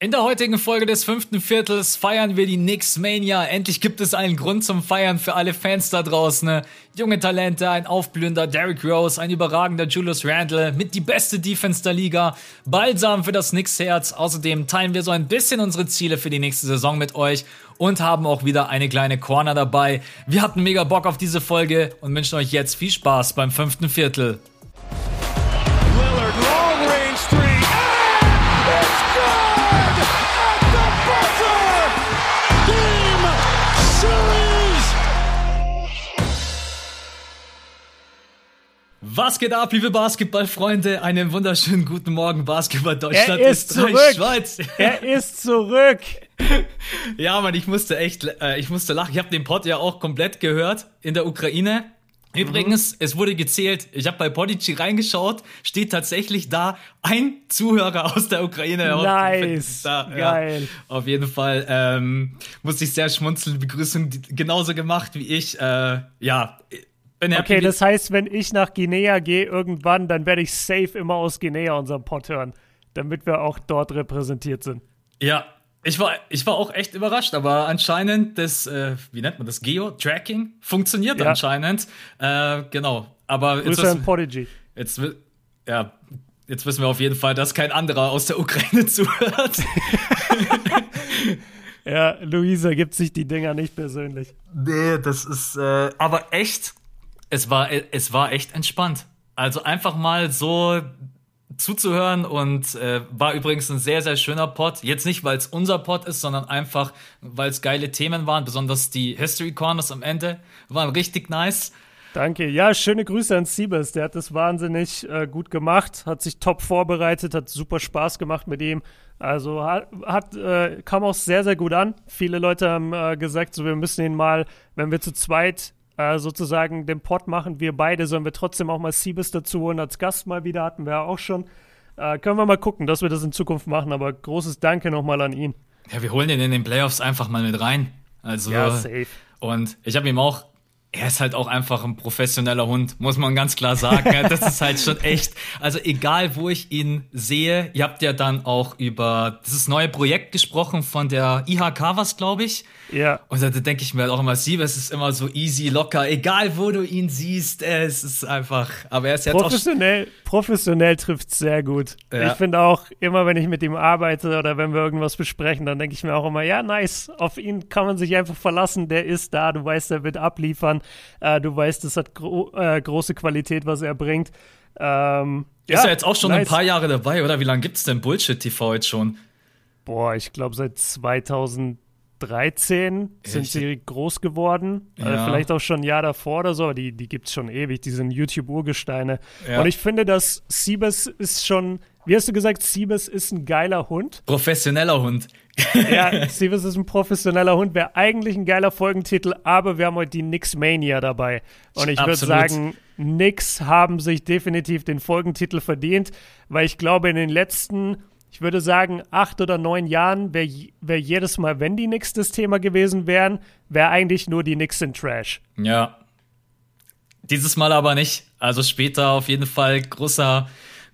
In der heutigen Folge des fünften Viertels feiern wir die Knicks Mania. Endlich gibt es einen Grund zum Feiern für alle Fans da draußen. Junge Talente, ein aufblühender Derrick Rose, ein überragender Julius Randle mit die beste Defense der Liga. Balsam für das Knicks Herz. Außerdem teilen wir so ein bisschen unsere Ziele für die nächste Saison mit euch und haben auch wieder eine kleine Corner dabei. Wir hatten mega Bock auf diese Folge und wünschen euch jetzt viel Spaß beim fünften Viertel. Was geht ab, liebe Basketballfreunde? Einen wunderschönen guten Morgen, Basketball Deutschland, er ist Österreich, zurück. Schweiz. Er ist zurück. ja, Mann, ich musste echt, äh, ich musste lachen. Ich habe den Pod ja auch komplett gehört in der Ukraine. Übrigens, mhm. es wurde gezählt. Ich habe bei Podigy reingeschaut, steht tatsächlich da ein Zuhörer aus der Ukraine. Nice, da, geil. Ja, auf jeden Fall ähm, musste ich sehr schmunzeln. Begrüßung genauso gemacht wie ich. Äh, ja, okay, das heißt, wenn ich nach Guinea gehe irgendwann, dann werde ich safe immer aus Guinea unseren Pod hören, damit wir auch dort repräsentiert sind. Ja, ich war, ich war auch echt überrascht, aber anscheinend das, äh, wie nennt man das, Geo-Tracking funktioniert ja. anscheinend. Äh, genau, aber Grüße jetzt, an Podigy. Jetzt, ja, jetzt wissen wir auf jeden Fall, dass kein anderer aus der Ukraine zuhört. ja, Luisa gibt sich die Dinger nicht persönlich. Nee, das ist, äh, aber echt, es war, es war echt entspannt. Also einfach mal so zuzuhören und äh, war übrigens ein sehr, sehr schöner Pod. Jetzt nicht, weil es unser Pod ist, sondern einfach, weil es geile Themen waren. Besonders die History Corners am Ende waren richtig nice. Danke. Ja, schöne Grüße an Siebes. Der hat das wahnsinnig äh, gut gemacht, hat sich top vorbereitet, hat super Spaß gemacht mit ihm. Also hat, hat äh, kam auch sehr, sehr gut an. Viele Leute haben äh, gesagt, so wir müssen ihn mal, wenn wir zu zweit äh, sozusagen den Pod machen, wir beide, sollen wir trotzdem auch mal Siebes dazu holen als Gast mal wieder, hatten wir ja auch schon. Äh, können wir mal gucken, dass wir das in Zukunft machen, aber großes Danke nochmal an ihn. Ja, wir holen ihn in den Playoffs einfach mal mit rein. Also, ja, safe. Und ich habe ihm auch er ist halt auch einfach ein professioneller Hund, muss man ganz klar sagen. Das ist halt schon echt. Also egal, wo ich ihn sehe, ihr habt ja dann auch über dieses neue Projekt gesprochen von der IHK, was glaube ich. Ja. Und da denke ich mir halt auch immer, Sieb, es ist immer so easy, locker, egal wo du ihn siehst, es ist einfach. Aber er ist jetzt professionell, auch professionell trifft sehr gut. Ja. Ich finde auch immer, wenn ich mit ihm arbeite oder wenn wir irgendwas besprechen, dann denke ich mir auch immer, ja nice, auf ihn kann man sich einfach verlassen. Der ist da, du weißt, er wird abliefern. Äh, du weißt, es hat gro äh, große Qualität, was er bringt. Ähm, ist ja, er jetzt auch schon nice. ein paar Jahre dabei, oder? Wie lange gibt es denn Bullshit TV jetzt schon? Boah, ich glaube seit 2013 Echt? sind sie groß geworden. Äh, ja. Äh, vielleicht auch schon ein Jahr davor oder so, aber die, die gibt es schon ewig, die sind YouTube-Urgesteine. Ja. Und ich finde, dass Siebes ist schon, wie hast du gesagt, Siebes ist ein geiler Hund. Professioneller Hund ja, Stevens ist ein professioneller Hund, wäre eigentlich ein geiler Folgentitel, aber wir haben heute die Nix Mania dabei. Und ich würde sagen, Nix haben sich definitiv den Folgentitel verdient, weil ich glaube, in den letzten, ich würde sagen, acht oder neun Jahren wäre wär jedes Mal, wenn die Nix das Thema gewesen wären, wäre eigentlich nur die Nix in Trash. Ja. Dieses Mal aber nicht. Also später auf jeden Fall großer,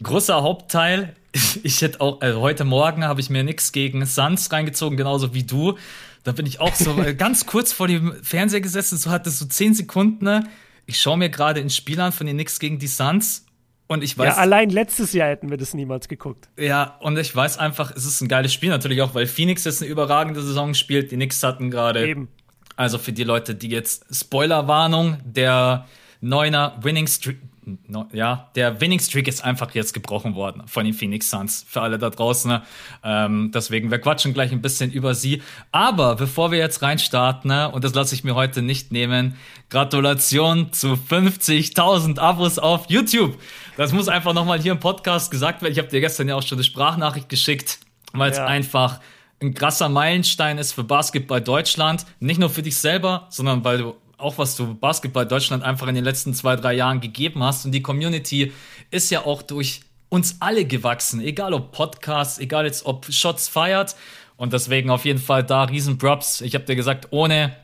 großer Hauptteil ich hätte auch, also heute Morgen habe ich mir nichts gegen Suns reingezogen, genauso wie du. Da bin ich auch so äh, ganz kurz vor dem Fernseher gesessen, so hatte so zehn Sekunden. Ne? Ich schaue mir gerade ein Spiel an von den Knicks gegen die Suns und ich weiß. Ja, allein letztes Jahr hätten wir das niemals geguckt. Ja, und ich weiß einfach, es ist ein geiles Spiel, natürlich auch, weil Phoenix jetzt eine überragende Saison spielt. Die Knicks hatten gerade. Eben. Also für die Leute, die jetzt Spoilerwarnung, der Neuner Winning Streak, no, ja, der Winning Streak ist einfach jetzt gebrochen worden von den Phoenix Suns. Für alle da draußen. Ne? Ähm, deswegen, wir quatschen gleich ein bisschen über sie. Aber bevor wir jetzt reinstarten, ne, und das lasse ich mir heute nicht nehmen, Gratulation zu 50.000 Abos auf YouTube. Das muss einfach nochmal hier im Podcast gesagt werden. Ich habe dir gestern ja auch schon eine Sprachnachricht geschickt, weil es ja. einfach ein krasser Meilenstein ist für Basketball Deutschland. Nicht nur für dich selber, sondern weil du auch was du Basketball Deutschland einfach in den letzten zwei, drei Jahren gegeben hast. Und die Community ist ja auch durch uns alle gewachsen, egal ob Podcasts, egal jetzt ob Shots feiert. Und deswegen auf jeden Fall da riesen Props. Ich habe dir gesagt, ohne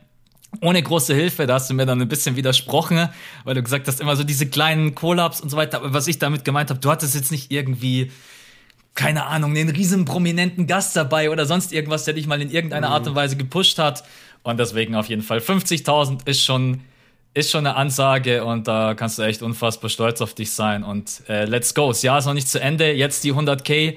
ohne große Hilfe, da hast du mir dann ein bisschen widersprochen, weil du gesagt hast, immer so diese kleinen Collabs und so weiter. Aber was ich damit gemeint habe, du hattest jetzt nicht irgendwie keine Ahnung, einen riesen prominenten Gast dabei oder sonst irgendwas, der dich mal in irgendeiner mhm. Art und Weise gepusht hat. Und deswegen auf jeden Fall 50.000 ist schon, ist schon eine Ansage und da kannst du echt unfassbar stolz auf dich sein. Und äh, let's go. Das Jahr ist noch nicht zu Ende. Jetzt die 100k.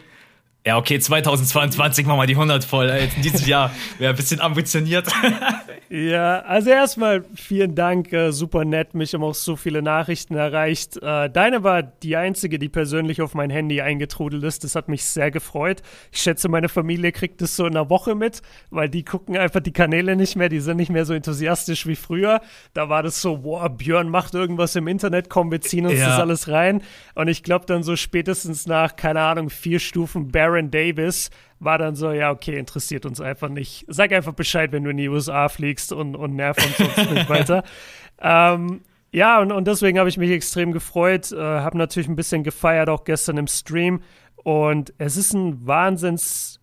Ja, okay, 2022 machen wir die 100 voll. Ey. In diesem Jahr wäre ein bisschen ambitioniert. ja, also erstmal vielen Dank, äh, super nett. Mich haben auch so viele Nachrichten erreicht. Äh, deine war die einzige, die persönlich auf mein Handy eingetrudelt ist. Das hat mich sehr gefreut. Ich schätze, meine Familie kriegt es so in einer Woche mit, weil die gucken einfach die Kanäle nicht mehr. Die sind nicht mehr so enthusiastisch wie früher. Da war das so, boah, Björn macht irgendwas im Internet, komm, wir ziehen uns ja. das alles rein. Und ich glaube dann so spätestens nach, keine Ahnung, vier Stufen Barry Aaron Davis war dann so, ja, okay, interessiert uns einfach nicht. Sag einfach Bescheid, wenn du in die USA fliegst und, und nerv uns sonst nicht weiter. Ähm, ja, und, und deswegen habe ich mich extrem gefreut, äh, habe natürlich ein bisschen gefeiert, auch gestern im Stream. Und es ist ein Wahnsinns,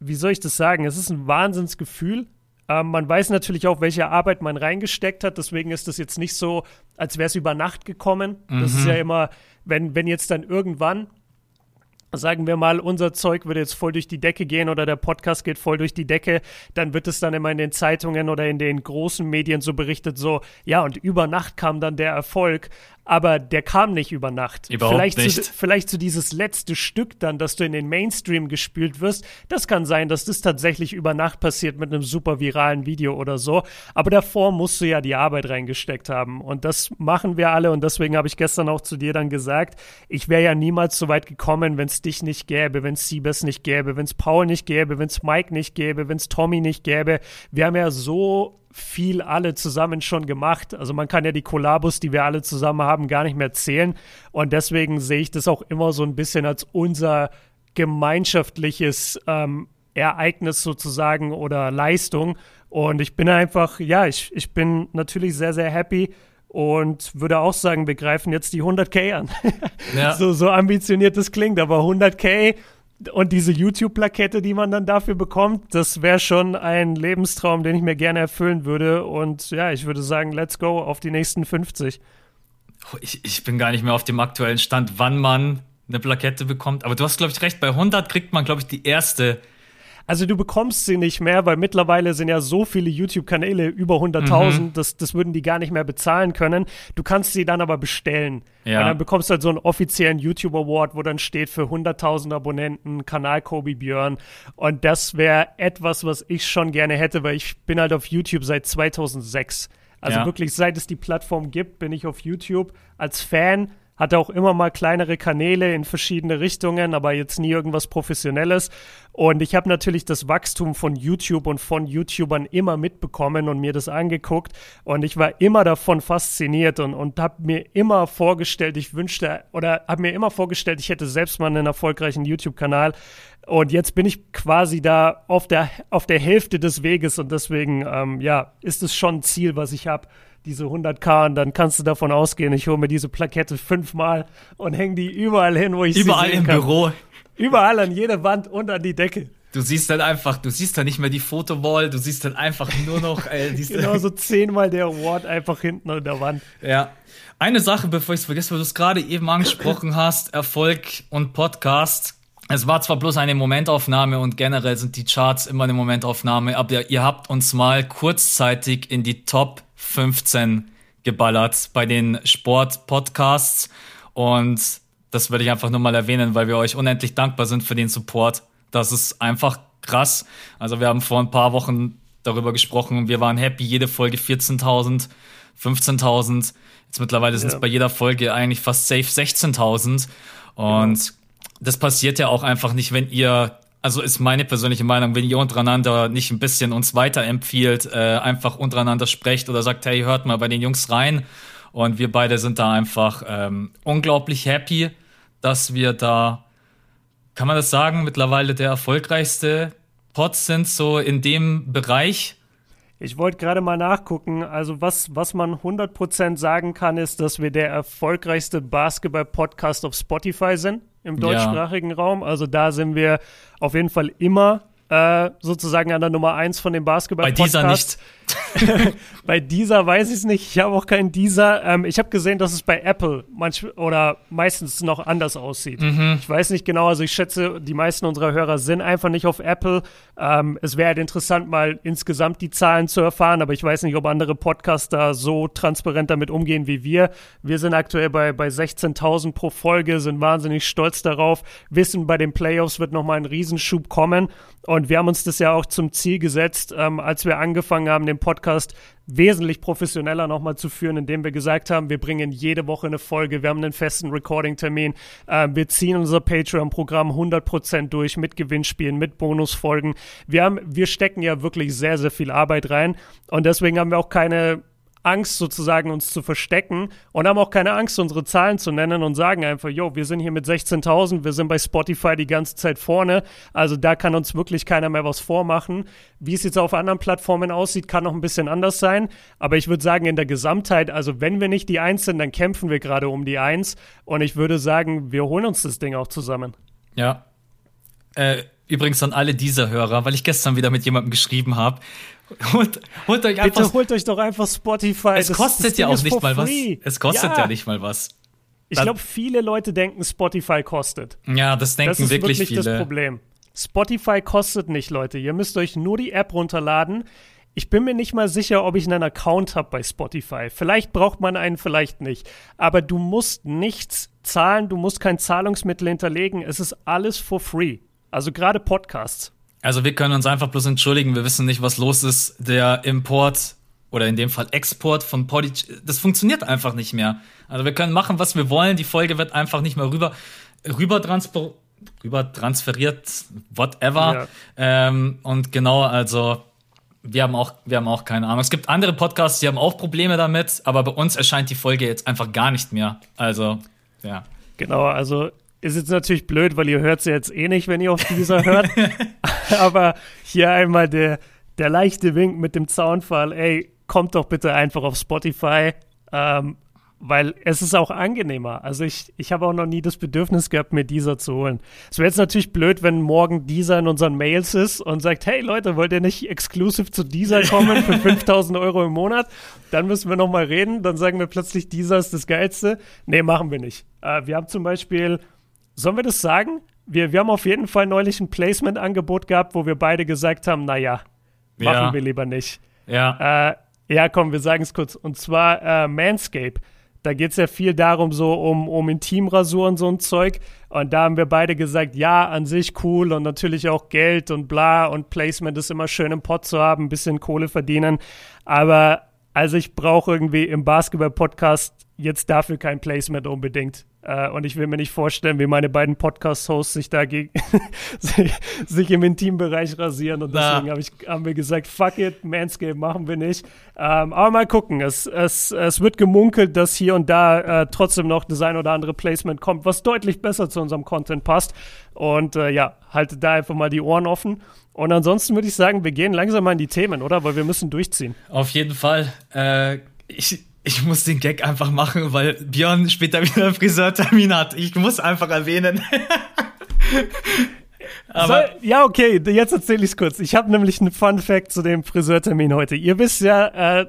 wie soll ich das sagen? Es ist ein Wahnsinnsgefühl. Ähm, man weiß natürlich auch, welche Arbeit man reingesteckt hat. Deswegen ist das jetzt nicht so, als wäre es über Nacht gekommen. Mhm. Das ist mhm. ja immer, wenn, wenn jetzt dann irgendwann sagen wir mal, unser Zeug würde jetzt voll durch die Decke gehen oder der Podcast geht voll durch die Decke, dann wird es dann immer in den Zeitungen oder in den großen Medien so berichtet, so, ja, und über Nacht kam dann der Erfolg aber der kam nicht über Nacht. Überhaupt vielleicht nicht. So, vielleicht so dieses letzte Stück dann, dass du in den Mainstream gespült wirst, das kann sein, dass das tatsächlich über Nacht passiert mit einem super viralen Video oder so. Aber davor musst du ja die Arbeit reingesteckt haben. Und das machen wir alle. Und deswegen habe ich gestern auch zu dir dann gesagt, ich wäre ja niemals so weit gekommen, wenn es dich nicht gäbe, wenn es Siebes nicht gäbe, wenn es Paul nicht gäbe, wenn es Mike nicht gäbe, wenn es Tommy nicht gäbe. Wir haben ja so viel alle zusammen schon gemacht. Also man kann ja die Kollabos, die wir alle zusammen haben, gar nicht mehr zählen. Und deswegen sehe ich das auch immer so ein bisschen als unser gemeinschaftliches ähm, Ereignis sozusagen oder Leistung. Und ich bin einfach, ja, ich, ich bin natürlich sehr, sehr happy und würde auch sagen, wir greifen jetzt die 100k an. Ja. so, so ambitioniert das klingt, aber 100k und diese YouTube-Plakette, die man dann dafür bekommt, das wäre schon ein Lebenstraum, den ich mir gerne erfüllen würde. Und ja, ich würde sagen, let's go auf die nächsten 50. Ich, ich bin gar nicht mehr auf dem aktuellen Stand, wann man eine Plakette bekommt. Aber du hast, glaube ich, recht. Bei 100 kriegt man, glaube ich, die erste also du bekommst sie nicht mehr, weil mittlerweile sind ja so viele YouTube-Kanäle über 100.000, mhm. das, das würden die gar nicht mehr bezahlen können. Du kannst sie dann aber bestellen. Ja. Und dann bekommst du halt so einen offiziellen YouTube Award, wo dann steht für 100.000 Abonnenten, Kanal Kobe Björn. Und das wäre etwas, was ich schon gerne hätte, weil ich bin halt auf YouTube seit 2006. Also ja. wirklich, seit es die Plattform gibt, bin ich auf YouTube als Fan hatte auch immer mal kleinere Kanäle in verschiedene Richtungen, aber jetzt nie irgendwas Professionelles. Und ich habe natürlich das Wachstum von YouTube und von YouTubern immer mitbekommen und mir das angeguckt. Und ich war immer davon fasziniert und, und habe mir immer vorgestellt, ich wünschte, oder habe mir immer vorgestellt, ich hätte selbst mal einen erfolgreichen YouTube-Kanal. Und jetzt bin ich quasi da auf der, auf der Hälfte des Weges und deswegen, ähm, ja, ist es schon ein Ziel, was ich habe diese 100k und dann kannst du davon ausgehen, ich hole mir diese Plakette fünfmal und hänge die überall hin, wo ich überall sie sehen im kann. Büro. Überall an jede Wand und an die Decke. Du siehst dann einfach, du siehst dann nicht mehr die Fotowall, du siehst dann einfach nur noch. Äh, genau so zehnmal der Award einfach hinten an der Wand. Ja. Eine Sache, bevor ich es vergesse, weil du es gerade eben angesprochen hast, Erfolg und Podcast. Es war zwar bloß eine Momentaufnahme und generell sind die Charts immer eine Momentaufnahme, aber ihr habt uns mal kurzzeitig in die Top 15 geballert bei den Sport-Podcasts. Und das würde ich einfach nur mal erwähnen, weil wir euch unendlich dankbar sind für den Support. Das ist einfach krass. Also wir haben vor ein paar Wochen darüber gesprochen. Wir waren happy, jede Folge 14.000, 15.000. Jetzt mittlerweile sind es ja. bei jeder Folge eigentlich fast safe 16.000. Und ja. das passiert ja auch einfach nicht, wenn ihr also ist meine persönliche Meinung, wenn ihr untereinander nicht ein bisschen uns weiterempfiehlt, äh, einfach untereinander sprecht oder sagt, hey, hört mal bei den Jungs rein. Und wir beide sind da einfach ähm, unglaublich happy, dass wir da, kann man das sagen, mittlerweile der erfolgreichste Pod sind, so in dem Bereich. Ich wollte gerade mal nachgucken. Also was, was man 100% sagen kann, ist, dass wir der erfolgreichste Basketball-Podcast auf Spotify sind im deutschsprachigen ja. Raum. Also da sind wir auf jeden Fall immer äh, sozusagen an der Nummer eins von dem Basketball. Bei dieser nicht. Bei dieser weiß ich es nicht. Ich habe auch keinen dieser. Ähm, ich habe gesehen, dass es bei Apple manch oder meistens noch anders aussieht. Mhm. Ich weiß nicht genau. Also ich schätze, die meisten unserer Hörer sind einfach nicht auf Apple. Ähm, es wäre halt interessant, mal insgesamt die Zahlen zu erfahren, aber ich weiß nicht, ob andere Podcaster so transparent damit umgehen wie wir. Wir sind aktuell bei, bei 16.000 pro Folge, sind wahnsinnig stolz darauf, wissen, bei den Playoffs wird nochmal ein Riesenschub kommen und wir haben uns das ja auch zum Ziel gesetzt, ähm, als wir angefangen haben, den Podcast wesentlich professioneller nochmal zu führen, indem wir gesagt haben, wir bringen jede Woche eine Folge, wir haben einen festen Recording-Termin, äh, wir ziehen unser Patreon-Programm 100% durch mit Gewinnspielen, mit Bonusfolgen. Wir haben, wir stecken ja wirklich sehr, sehr viel Arbeit rein und deswegen haben wir auch keine Angst sozusagen uns zu verstecken und haben auch keine Angst, unsere Zahlen zu nennen und sagen einfach, jo, wir sind hier mit 16.000, wir sind bei Spotify die ganze Zeit vorne. Also da kann uns wirklich keiner mehr was vormachen. Wie es jetzt auf anderen Plattformen aussieht, kann noch ein bisschen anders sein. Aber ich würde sagen, in der Gesamtheit, also wenn wir nicht die Eins sind, dann kämpfen wir gerade um die Eins. Und ich würde sagen, wir holen uns das Ding auch zusammen. Ja. Äh, übrigens an alle dieser Hörer, weil ich gestern wieder mit jemandem geschrieben habe. Holt, holt euch einfach. Bitte holt euch doch einfach Spotify. Es das, kostet das ja auch nicht mal free. was. Es kostet ja, ja nicht mal was. Ich glaube, viele Leute denken, Spotify kostet. Ja, das denken das wirklich, wirklich viele. Das ist das Problem. Spotify kostet nicht, Leute. Ihr müsst euch nur die App runterladen. Ich bin mir nicht mal sicher, ob ich einen Account habe bei Spotify. Vielleicht braucht man einen, vielleicht nicht. Aber du musst nichts zahlen, du musst kein Zahlungsmittel hinterlegen. Es ist alles for free. Also gerade Podcasts. Also wir können uns einfach bloß entschuldigen, wir wissen nicht, was los ist. Der Import oder in dem Fall Export von Podigy, das funktioniert einfach nicht mehr. Also wir können machen, was wir wollen, die Folge wird einfach nicht mehr rüber, rüber, transfer, rüber transferiert, whatever. Ja. Ähm, und genau, also wir haben auch, wir haben auch keine Ahnung. Es gibt andere Podcasts, die haben auch Probleme damit, aber bei uns erscheint die Folge jetzt einfach gar nicht mehr. Also, ja. Genau, also ist jetzt natürlich blöd, weil ihr hört sie jetzt eh nicht, wenn ihr auf dieser hört. Aber hier einmal der, der leichte Wink mit dem Zaunfall. Ey, kommt doch bitte einfach auf Spotify, ähm, weil es ist auch angenehmer. Also ich, ich habe auch noch nie das Bedürfnis gehabt, mir dieser zu holen. Es wäre jetzt natürlich blöd, wenn morgen dieser in unseren Mails ist und sagt, hey Leute, wollt ihr nicht exklusiv zu dieser kommen für 5000 Euro im Monat? Dann müssen wir nochmal reden. Dann sagen wir plötzlich, dieser ist das Geilste. Nee, machen wir nicht. Äh, wir haben zum Beispiel Sollen wir das sagen? Wir, wir haben auf jeden Fall neulich ein Placement-Angebot gehabt, wo wir beide gesagt haben, naja, machen ja. wir lieber nicht. Ja. Äh, ja, komm, wir sagen es kurz. Und zwar äh, Manscape. Da geht es ja viel darum, so um, um Intimrasur und so ein Zeug. Und da haben wir beide gesagt, ja, an sich cool und natürlich auch Geld und bla und Placement ist immer schön im Pot zu haben, ein bisschen Kohle verdienen. Aber also ich brauche irgendwie im Basketball-Podcast jetzt dafür kein Placement unbedingt. Äh, und ich will mir nicht vorstellen, wie meine beiden Podcast-Hosts sich dagegen sich im Intimbereich rasieren. Und deswegen hab ich, haben wir gesagt, fuck it, Manscape machen wir nicht. Ähm, aber mal gucken. Es, es, es wird gemunkelt, dass hier und da äh, trotzdem noch das ein oder andere Placement kommt, was deutlich besser zu unserem Content passt. Und äh, ja, haltet da einfach mal die Ohren offen. Und ansonsten würde ich sagen, wir gehen langsam mal in die Themen, oder? Weil wir müssen durchziehen. Auf jeden Fall. Äh, ich ich muss den Gag einfach machen, weil Björn später wieder einen Friseurtermin hat. Ich muss einfach erwähnen. Aber so, ja, okay, jetzt erzähle ich es kurz. Ich habe nämlich einen Fun Fact zu dem Friseurtermin heute. Ihr wisst ja, äh,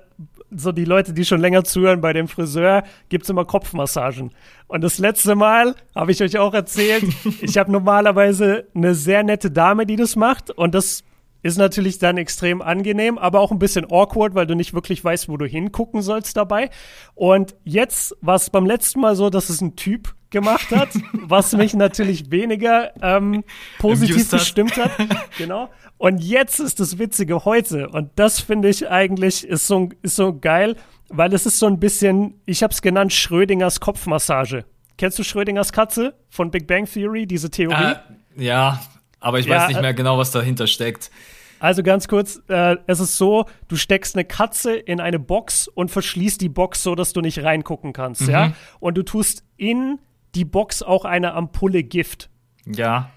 so die Leute, die schon länger zuhören, bei dem Friseur gibt's immer Kopfmassagen. Und das letzte Mal habe ich euch auch erzählt, ich habe normalerweise eine sehr nette Dame, die das macht. Und das ist natürlich dann extrem angenehm, aber auch ein bisschen awkward, weil du nicht wirklich weißt, wo du hingucken sollst dabei. Und jetzt war es beim letzten Mal so, dass es ein Typ gemacht hat, was mich natürlich weniger ähm, positiv gestimmt hat. Genau. Und jetzt ist das Witzige heute. Und das finde ich eigentlich ist so, ist so geil, weil es ist so ein bisschen, ich habe es genannt, Schrödingers Kopfmassage. Kennst du Schrödingers Katze von Big Bang Theory, diese Theorie? Ah, ja, aber ich ja, weiß nicht mehr genau, was dahinter steckt. Also ganz kurz, äh, es ist so, du steckst eine Katze in eine Box und verschließt die Box so, dass du nicht reingucken kannst, mhm. ja? Und du tust in die Box auch eine Ampulle Gift. Ja.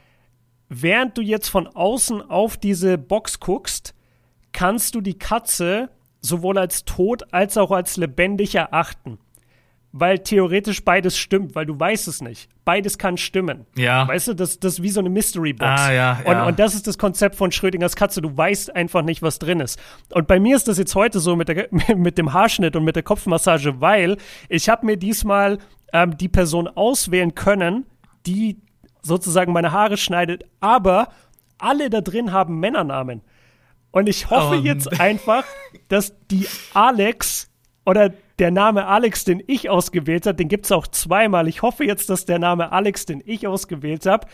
Während du jetzt von außen auf diese Box guckst, kannst du die Katze sowohl als tot als auch als lebendig erachten. Weil theoretisch beides stimmt, weil du weißt es nicht. Beides kann stimmen. Ja. Weißt du, das, das ist wie so eine Mystery Box. Ah, ja, und, ja. und das ist das Konzept von Schrödingers Katze. Du weißt einfach nicht, was drin ist. Und bei mir ist das jetzt heute so mit, der, mit dem Haarschnitt und mit der Kopfmassage, weil ich habe mir diesmal ähm, die Person auswählen können, die sozusagen meine Haare schneidet, aber alle da drin haben Männernamen. Und ich hoffe Oh, jetzt einfach, dass die Alex oder der Name Alex, den ich ausgewählt habe, den gibt es auch zweimal. Ich hoffe jetzt, dass der Name Alex, den ich ausgewählt habe,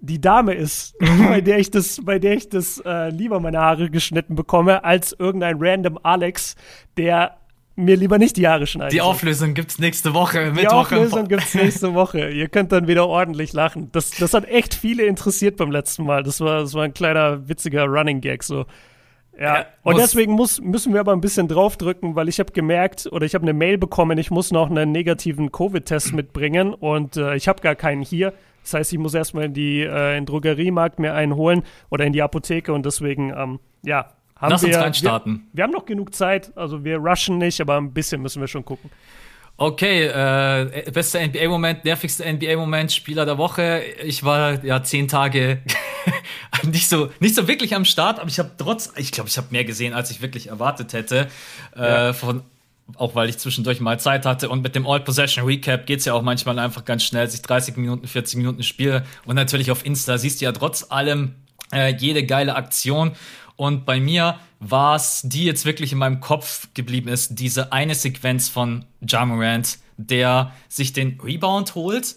die Dame ist, bei der ich das, bei der ich das äh, lieber meine Haare geschnitten bekomme, als irgendein random Alex, der mir lieber nicht die Haare schneidet. Die Auflösung gibt's nächste Woche. Die Auflösung gibt es nächste Woche. Ihr könnt dann wieder ordentlich lachen. Das, das hat echt viele interessiert beim letzten Mal. Das war, das war ein kleiner witziger Running Gag so. Ja, Ja, und deswegen muss, müssen wir aber ein bisschen draufdrücken, weil ich habe gemerkt oder ich habe eine Mail bekommen, ich muss noch einen negativen Covid-Test mitbringen und äh, ich habe gar keinen hier. Das heißt, ich muss erstmal in die äh, in den Drogeriemarkt mir einen holen oder in die Apotheke und deswegen, ähm, ja, haben Lass wir, uns reinstarten. Wir, wir haben noch genug Zeit, also wir rushen nicht, aber ein bisschen müssen wir schon gucken. Okay, äh, bester NBA-Moment, nervigster NBA-Moment, Spieler der Woche. Ich war ja zehn Tage nicht so nicht so wirklich am Start, aber ich habe trotz, ich glaube, ich habe mehr gesehen, als ich wirklich erwartet hätte. Ja. Äh, von auch weil ich zwischendurch mal Zeit hatte und mit dem All Possession Recap geht's ja auch manchmal einfach ganz schnell, sich 30 Minuten, 40 Minuten Spiel und natürlich auf Insta siehst du ja trotz allem äh, jede geile Aktion und bei mir war es, die jetzt wirklich in meinem Kopf geblieben ist, diese eine Sequenz von Ja Morant, der sich den Rebound holt,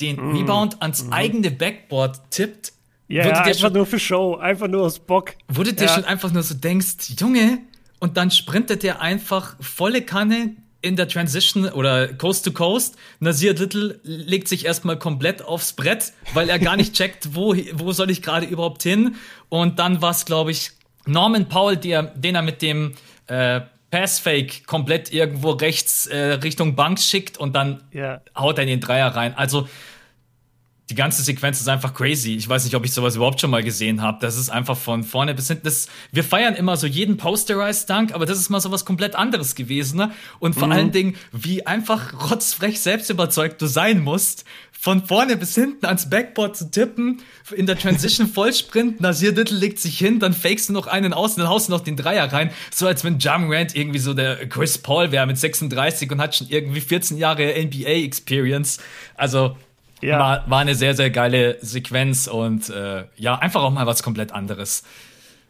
den Rebound ans eigene Backboard tippt. Mm. Ja, Wurde ja einfach schon- nur für Show, einfach nur aus Bock. wo du dir Ja. schon einfach nur so denkst, Junge, und dann sprintet der einfach volle Kanne in der Transition oder Coast to Coast. Nasir Little legt sich erstmal komplett aufs Brett, weil er gar nicht checkt, wo, wo soll ich gerade überhaupt hin. Und dann war es, glaube ich, Norman Powell, der, den er mit dem äh, Passfake komplett irgendwo rechts äh, Richtung Bank schickt und dann Ja. haut er in den Dreier rein. Also die ganze Sequenz ist einfach crazy. Ich weiß nicht, ob ich sowas überhaupt schon mal gesehen habe. Das ist einfach von vorne bis hinten. Das, wir feiern immer so jeden Posterized Dunk, aber das ist mal so was komplett anderes gewesen. Ne? Und vor allen Dingen, wie einfach rotzfrech selbst überzeugt du sein musst, von vorne bis hinten ans Backboard zu tippen, in der Transition Vollsprint, Nasir Little legt sich hin, dann fakest du noch einen aus und dann haust du noch den Dreier rein. So als wenn Jam Rand irgendwie so der Chris Paul wäre mit 36 und hat schon irgendwie 14 Jahre NBA-Experience. Also Ja. war, war eine sehr, sehr geile Sequenz und äh, ja, einfach auch mal was komplett anderes.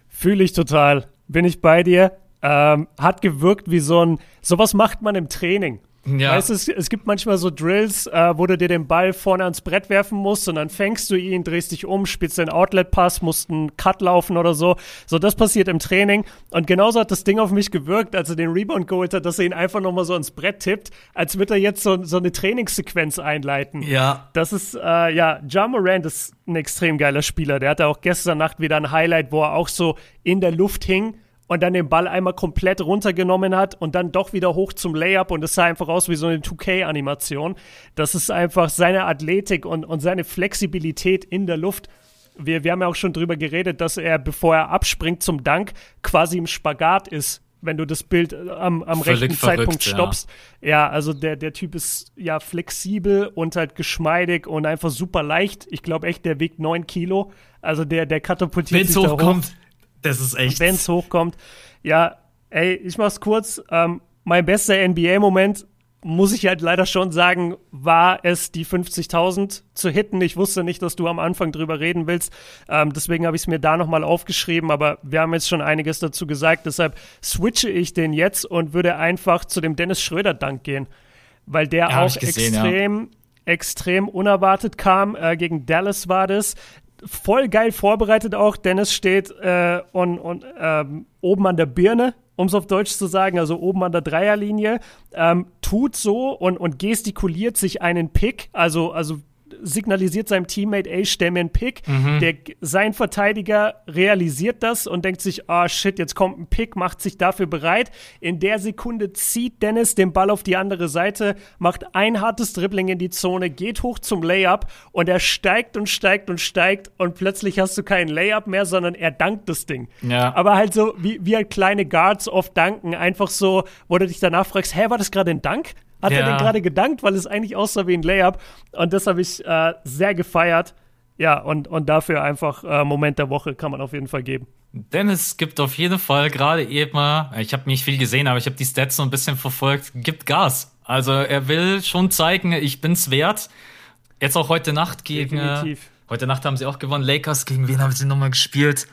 Fühle ich total. Bin ich bei dir. Ähm, hat gewirkt wie so ein, sowas macht man im Training. Ja. Weißt du, es, es gibt manchmal so Drills, äh, wo du dir den Ball vorne ans Brett werfen musst und dann fängst du ihn, drehst dich um, spielst den Outlet-Pass, musst einen Cut laufen oder so. So, das passiert im Training. Und genauso hat das Ding auf mich gewirkt, als er den Rebound geholt hat, dass er ihn einfach nochmal so ans Brett tippt, als würde er jetzt so, so eine Trainingssequenz einleiten. Ja. Das ist, äh, ja, Ja Morant ist ein extrem geiler Spieler. Der hatte auch gestern Nacht wieder ein Highlight, wo er auch so in der Luft hing und dann den Ball einmal komplett runtergenommen hat und dann doch wieder hoch zum Layup und es sah einfach aus wie so eine 2K-Animation. Das ist einfach seine Athletik und, und seine Flexibilität in der Luft. Wir, wir haben ja auch schon drüber geredet, dass er, bevor er abspringt zum Dank, quasi im Spagat ist, wenn du das Bild äh, am, am Völlig rechten verrückt, Zeitpunkt ja. stoppst. Ja, also der, der Typ ist ja flexibel und halt geschmeidig und einfach super leicht. Ich glaube echt, der wiegt 9 Kilo. Also der, der katapultiert Wenn es sich da hoch hochkommt, das ist echt. wenn es hochkommt. Ja, ey, ich mach's kurz. Ähm, mein bester NBA-Moment, muss ich halt leider schon sagen, war es, die 50.000 zu hitten. Ich wusste nicht, dass du am Anfang drüber reden willst. Ähm, deswegen habe ich es mir da nochmal aufgeschrieben, aber wir haben jetzt schon einiges dazu gesagt. Deshalb switche ich den jetzt und würde einfach zu dem Dennis Schröder-Dank gehen. Weil der Ja, auch gesehen, ja. extrem, extrem unerwartet kam. Äh, gegen Dallas war das voll geil vorbereitet auch. Dennis steht äh, und, und, ähm, oben an der Birne, um es auf Deutsch zu sagen, also oben an der Dreierlinie, ähm, tut so und, und gestikuliert sich einen Pick, also, also signalisiert seinem Teammate, ey, stell mir einen Pick. Der, sein Verteidiger realisiert das und denkt sich, ah shit, jetzt kommt ein Pick, macht sich dafür bereit. In der Sekunde zieht Dennis den Ball auf die andere Seite, macht ein hartes Dribbling in die Zone, geht hoch zum Layup und er steigt und steigt und steigt und plötzlich hast du keinen Layup mehr, sondern er dankt das Ding. Ja. Aber halt so, wie, wie halt kleine Guards oft danken, einfach so, wo du dich danach fragst, hä, war das gerade ein Dank? Hat ja. er denn gerade gedankt, weil es eigentlich aussah wie ein Layup. Und das habe ich äh, sehr gefeiert. Ja, und, und dafür einfach äh, Moment der Woche kann man auf jeden Fall geben. Dennis gibt auf jeden Fall gerade eben, ich habe nicht viel gesehen, aber ich habe die Stats so ein bisschen verfolgt, gibt Gas. Also er will schon zeigen, ich bin's wert. Jetzt auch heute Nacht gegen. Definitiv. Heute Nacht haben sie auch gewonnen. Lakers, gegen wen haben sie nochmal gespielt?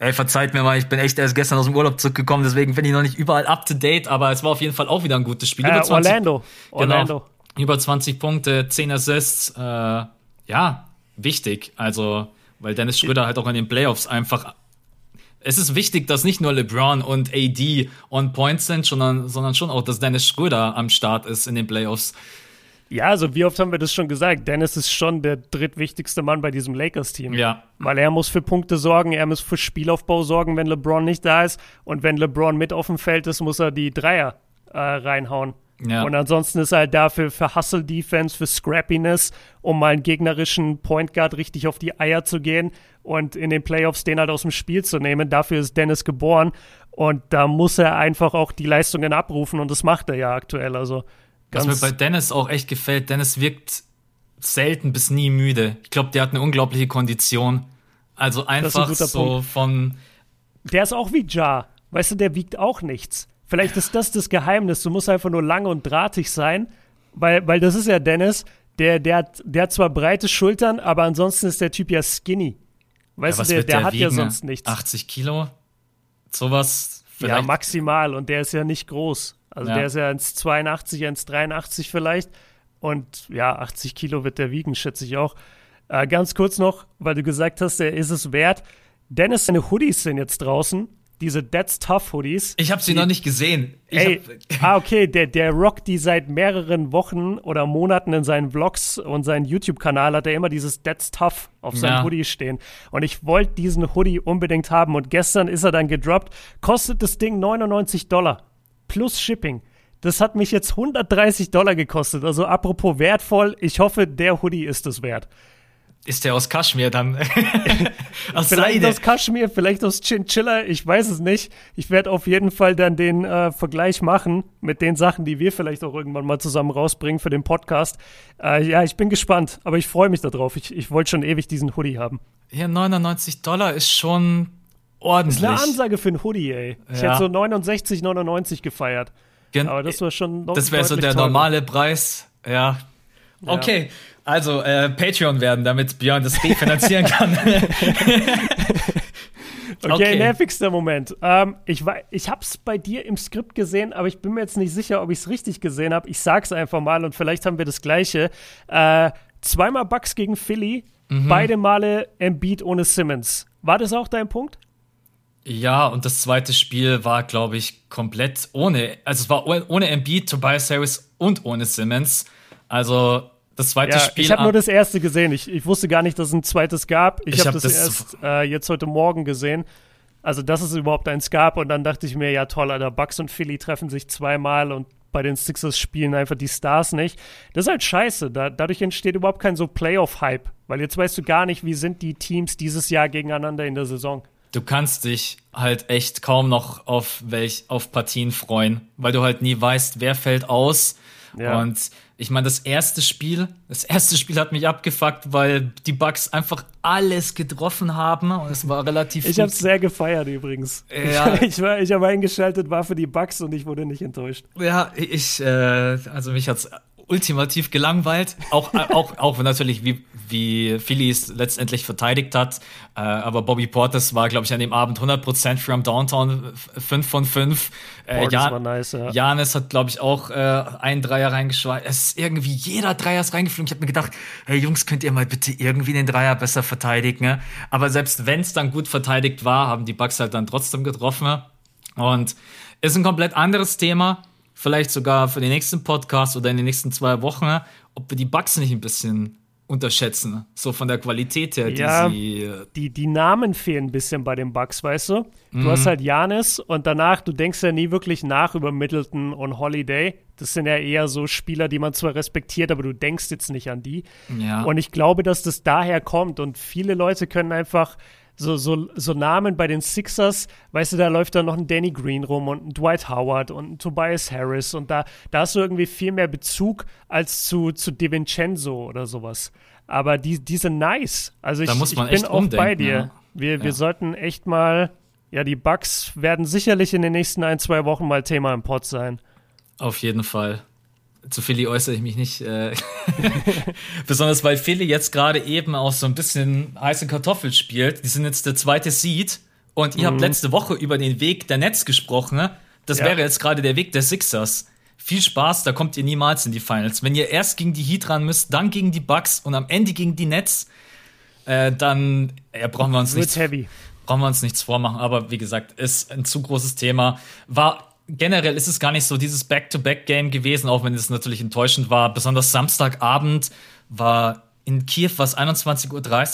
Ey, verzeiht mir mal, ich bin echt erst gestern aus dem Urlaub zurückgekommen, deswegen bin ich noch nicht überall up to date, aber es war auf jeden Fall auch wieder ein gutes Spiel. Äh, 20, Orlando. Genau, Orlando. Über 20 Punkte, 10 Assists. Äh, ja, wichtig. Also, weil Dennis Schröder halt auch in den Playoffs einfach. Es ist wichtig, dass nicht nur LeBron und AD on point sind, sondern, sondern schon auch, dass Dennis Schröder am Start ist in den Playoffs. Ja, also wie oft haben wir das schon gesagt? Dennis ist schon der drittwichtigste Mann bei diesem Lakers-Team. Ja. Weil er muss für Punkte sorgen, er muss für Spielaufbau sorgen, wenn LeBron nicht da ist. Und wenn LeBron mit auf dem Feld ist, muss er die Dreier äh, reinhauen. Ja. Und ansonsten ist er halt dafür für Hustle-Defense, für Scrappiness, um mal einen gegnerischen Point Guard richtig auf die Eier zu gehen und in den Playoffs den halt aus dem Spiel zu nehmen. Dafür ist Dennis geboren. Und da muss er einfach auch die Leistungen abrufen und das macht er ja aktuell. Also was mir bei Dennis auch echt gefällt, Dennis wirkt selten bis nie müde. Ich glaube, der hat eine unglaubliche Kondition. Also einfach ein so Punkt. von. Der ist auch wie Ja. Weißt du, der wiegt auch nichts. Vielleicht ist das das Geheimnis. Du musst einfach nur lang und drahtig sein, weil, weil das ist ja Dennis. Der, der, hat, der hat zwar breite Schultern, aber ansonsten ist der Typ ja skinny. Weißt ja, du, der, der, der hat wiegen? ja sonst nichts. 80 Kilo? Sowas? Vielleicht? Ja, maximal. Und der ist ja nicht groß. Also ja. der ist ja 1,82, 1,83 vielleicht. Und ja, 80 Kilo wird der wiegen, schätze ich auch. Äh, ganz kurz noch, weil du gesagt hast, der ist es wert. Dennis, seine Hoodies sind jetzt draußen. Diese That's Tough Hoodies. Ich habe sie die, noch nicht gesehen. Ich ey, ah, okay, der, der rockt die seit mehreren Wochen oder Monaten in seinen Vlogs und seinen YouTube-Kanal hat er immer dieses That's Tough auf seinem ja. Hoodie stehen. Und ich wollte diesen Hoodie unbedingt haben und gestern ist er dann gedroppt. Kostet das Ding 99 Dollar plus Shipping. Das hat mich jetzt 130 Dollar gekostet. Also apropos wertvoll, ich hoffe, der Hoodie ist es wert. Ist der aus Kaschmir dann? aus vielleicht Seide. aus Kaschmir, vielleicht aus Chinchilla, ich weiß es nicht. Ich werde auf jeden Fall dann den äh, Vergleich machen mit den Sachen, die wir vielleicht auch irgendwann mal zusammen rausbringen für den Podcast. Äh, ja, ich bin gespannt, aber ich freue mich darauf. Ich, ich wollte schon ewig diesen Hoodie haben. Ja, 99 Dollar ist schon ordentlich. Das ist eine Ansage für ein Hoodie, ey. Ich ja. hätte so 69,99 gefeiert. Gen Aber das war schon Das wäre so der teurer. normale Preis. Ja. Okay. Ja. Also äh, Patreon werden, damit Björn das refinanzieren kann. okay, okay, nervigster Moment. Ähm, ich ich habe es bei dir im Skript gesehen, aber ich bin mir jetzt nicht sicher, ob ich es richtig gesehen habe. Ich sag's einfach mal und vielleicht haben wir das Gleiche. Äh, zweimal Bucks gegen Philly, mhm. beide Male Embiid ohne Simmons. War das auch dein Punkt? Ja, und das zweite Spiel war, glaube ich, komplett ohne, also es war ohne Embiid, Tobias Harris und ohne Simmons. Also das zweite ja, Spiel. Ich habe nur das erste gesehen. Ich, ich wusste gar nicht, dass es ein zweites gab. Ich, ich habe hab das, das, erst äh, jetzt heute Morgen gesehen. Also, dass es überhaupt eins gab. Und dann dachte ich mir, ja toll, Alter, Bucks und Philly treffen sich zweimal und bei den Sixers spielen einfach die Stars nicht. Das ist halt scheiße. Da, dadurch entsteht überhaupt kein so Playoff-Hype. Weil jetzt weißt du gar nicht, wie sind die Teams dieses Jahr gegeneinander in der Saison du kannst dich halt echt kaum noch auf welch auf Partien freuen, weil du halt nie weißt, wer fällt aus. Ja. Und ich meine, das erste Spiel, das erste Spiel hat mich abgefuckt, weil die Bugs einfach alles getroffen haben und es war relativ. Ich habe es sehr gefeiert übrigens. Ja. Ich, ich, war, ich habe eingeschaltet, war für die Bugs und ich wurde nicht enttäuscht. Ja, ich, äh, also mich hat's ultimativ gelangweilt. Auch, äh, auch, auch natürlich, wie, wie Phillies letztendlich verteidigt hat. Äh, aber Bobby Portis war, glaube ich, an dem Abend 100% from Downtown, 5 von 5. Äh, Jan war nice, ja. Janis hat, glaube ich, auch äh, einen Dreier reingeschweißt. Es ist irgendwie jeder Dreier ist reingeflogen. Ich habe mir gedacht, hey Jungs, könnt ihr mal bitte irgendwie den Dreier besser verteidigen? Ne? Aber selbst wenn es dann gut verteidigt war, haben die Bucks halt dann trotzdem getroffen. Und ist ein komplett anderes Thema vielleicht sogar für den nächsten Podcast oder in den nächsten zwei Wochen, ob wir die Bugs nicht ein bisschen unterschätzen, so von der Qualität her, die ja, sie. Äh, die, die Namen fehlen ein bisschen bei den Bugs, weißt du? Du mhm. hast halt Janis und danach, du denkst ja nie wirklich nach über Middleton und Holiday. Das sind ja eher so Spieler, die man zwar respektiert, aber du denkst jetzt nicht an die. Ja. Und ich glaube, dass das daher kommt und viele Leute können einfach so, so, so Namen bei den Sixers, weißt du, da läuft dann noch ein Danny Green rum und ein Dwight Howard und ein Tobias Harris und da, da hast du irgendwie viel mehr Bezug als zu, zu DiVincenzo oder sowas. Aber die, die sind nice. Also ich, ich bin auch bei dir. Ja. Wir, ja. wir sollten echt mal, ja, die Bugs werden sicherlich in den nächsten ein, zwei Wochen mal Thema im Pod sein. Auf jeden Fall zu Philly äußere ich mich nicht. Äh Besonders weil Philly jetzt gerade eben auch so ein bisschen heiße Kartoffel spielt. Die sind jetzt der zweite Seed. Und ihr mhm. habt letzte Woche über den Weg der Nets gesprochen. Ne? Das ja. wäre jetzt gerade der Weg der Sixers. Viel Spaß, da kommt ihr niemals in die Finals. Wenn ihr erst gegen die Heat ran müsst, dann gegen die Bucks und am Ende gegen die Nets, äh, dann äh, brauchen wir uns nichts, heavy. brauchen wir uns nichts vormachen. Aber wie gesagt, ist ein zu großes Thema. War generell ist es gar nicht so dieses Back-to-Back-Game gewesen, auch wenn es natürlich enttäuschend war. Besonders Samstagabend war in Kiew was 21.30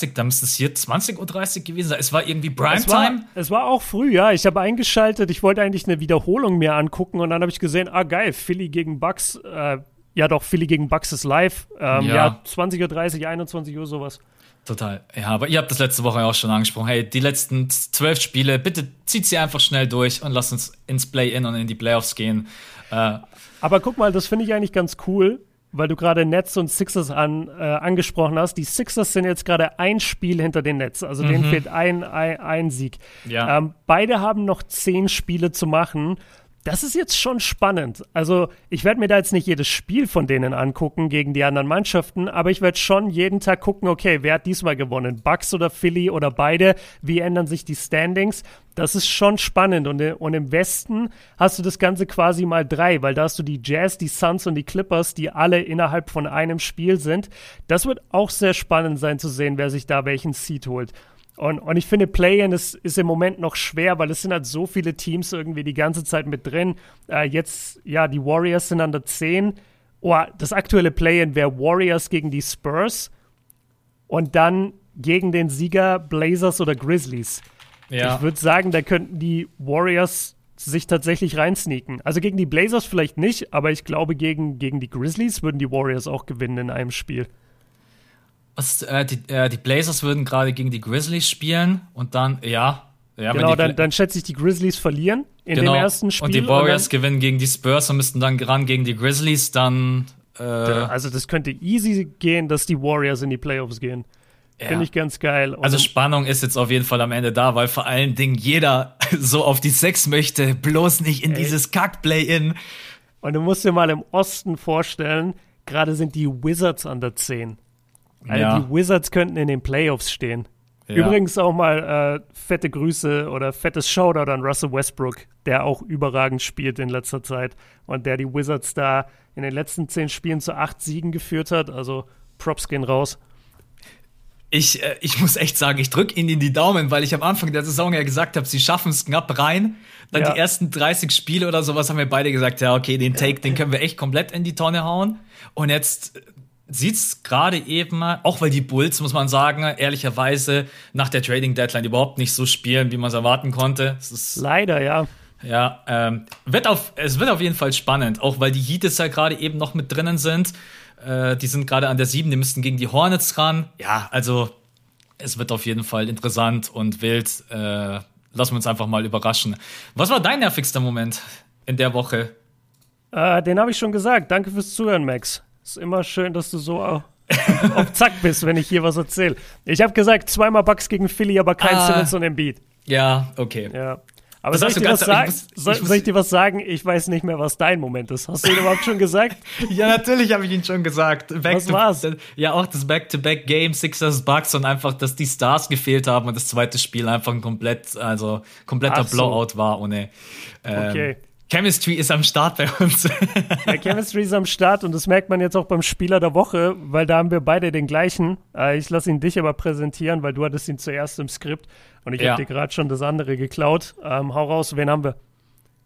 Uhr, da müsste es hier 20.30 Uhr gewesen sein. Es war irgendwie Primetime. Es, es war, auch früh, ja. Ich habe eingeschaltet, ich wollte eigentlich eine Wiederholung mir angucken und dann habe ich gesehen, ah geil, Philly gegen Bucks. Äh, ja doch, Philly gegen Bucks ist live. Ähm, ja. ja, 20.30 Uhr, 21 Uhr, sowas. Total. Ja, aber ihr habt das letzte Woche auch schon angesprochen. Hey, die letzten zwölf Spiele, bitte zieht sie einfach schnell durch und lasst uns ins Play-In und in die Playoffs gehen. Äh, aber guck mal, das finde ich eigentlich ganz cool, weil du gerade Nets und Sixers an, äh, angesprochen hast. Die Sixers sind jetzt gerade ein Spiel hinter den Nets, also mhm. denen fehlt ein, ein, ein Sieg. Ja. Ähm, beide haben noch zehn Spiele zu machen das ist jetzt schon spannend. Also, ich werde mir da jetzt nicht jedes Spiel von denen angucken gegen die anderen Mannschaften, aber ich werde schon jeden Tag gucken, okay, wer hat diesmal gewonnen? Bucks oder Philly oder beide? Wie ändern sich die Standings? Das ist schon spannend. Und, und im Westen hast du das Ganze quasi mal drei, weil da hast du die Jazz, die Suns und die Clippers, die alle innerhalb von einem Spiel sind. Das wird auch sehr spannend sein zu sehen, wer sich da welchen Seed holt. Und, und ich finde, Play-In ist, ist im Moment noch schwer, weil es sind halt so viele Teams irgendwie die ganze Zeit mit drin. Äh, jetzt, ja, die Warriors sind an der 10. Oh, das aktuelle Play-In wäre Warriors gegen die Spurs und dann gegen den Sieger Blazers oder Grizzlies. Ja. Ich würde sagen, da könnten die Warriors sich tatsächlich reinsneaken. Also gegen die Blazers vielleicht nicht, aber ich glaube, gegen, gegen die Grizzlies würden die Warriors auch gewinnen in einem Spiel. Was, äh, die, äh, die Blazers würden gerade gegen die Grizzlies spielen und dann, ja. ja genau, dann, dann schätze ich, die Grizzlies verlieren in genau. dem ersten Spiel. Und die Warriors und gewinnen gegen die Spurs und müssten dann ran gegen die Grizzlies, dann. Äh, also, das könnte easy gehen, dass die Warriors in die Playoffs gehen. Ja. Finde ich ganz geil. Und also Spannung ist jetzt auf jeden Fall am Ende da, weil vor allen Dingen jeder so auf die Sechs möchte, bloß nicht in ey. dieses Kack-Play-In. Und du musst dir mal im Osten vorstellen, gerade sind die Wizards an der 10. Also ja. die Wizards könnten in den Playoffs stehen. Ja. Übrigens auch mal äh, fette Grüße oder fettes Shoutout an Russell Westbrook, der auch überragend spielt in letzter Zeit und der die Wizards da in den letzten zehn Spielen zu acht Siegen geführt hat. Also Props gehen raus. Ich, äh, ich muss echt sagen, ich drücke ihnen die Daumen, weil ich am Anfang der Saison ja gesagt habe, sie schaffen es knapp rein. Dann ja. die ersten 30 Spiele oder sowas haben wir beide gesagt, ja, okay, den Take, den können wir echt komplett in die Tonne hauen. Und jetzt sieht's gerade eben, auch weil die Bulls, muss man sagen, ehrlicherweise nach der Trading Deadline überhaupt nicht so spielen, wie man es erwarten konnte. Es Leider, ja. Ja, ähm, wird auf, es wird auf jeden Fall spannend, auch weil die Heat ja gerade eben noch mit drinnen sind. Äh, die sind gerade an der 7, die müssten gegen die Hornets ran. Ja, also es wird auf jeden Fall interessant und wild. Äh, lassen wir uns einfach mal überraschen. Was war dein nervigster Moment in der Woche? Äh, den habe ich schon gesagt. Danke fürs Zuhören, Max. Ist immer schön, dass du so auf Zack bist, wenn ich hier was erzähle. Ich habe gesagt, zweimal Bucks gegen Philly, aber kein ah, Simmons und Embiid. Ja, okay. Ja. Aber soll ich, dir was sagen? Ich muss, soll, soll, ich dir was sagen? Ich weiß nicht mehr, was dein Moment ist. Hast du ihn überhaupt schon gesagt? ja, natürlich habe ich ihn schon gesagt. Back was to, war's? Ja, auch das Back-to-Back-Game, Sixers Bucks und einfach, dass die Stars gefehlt haben und das zweite Spiel einfach ein komplett, also kompletter so. Blowout war ohne. Ähm, okay. Chemistry ist am Start bei uns. ja, Chemistry ist am Start und das merkt man jetzt auch beim Spieler der Woche, weil da haben wir beide den gleichen. Äh, ich lasse ihn dich aber präsentieren, weil du hattest ihn zuerst im Skript und ich ja. habe dir gerade schon das andere geklaut. Ähm, hau raus, wen haben wir?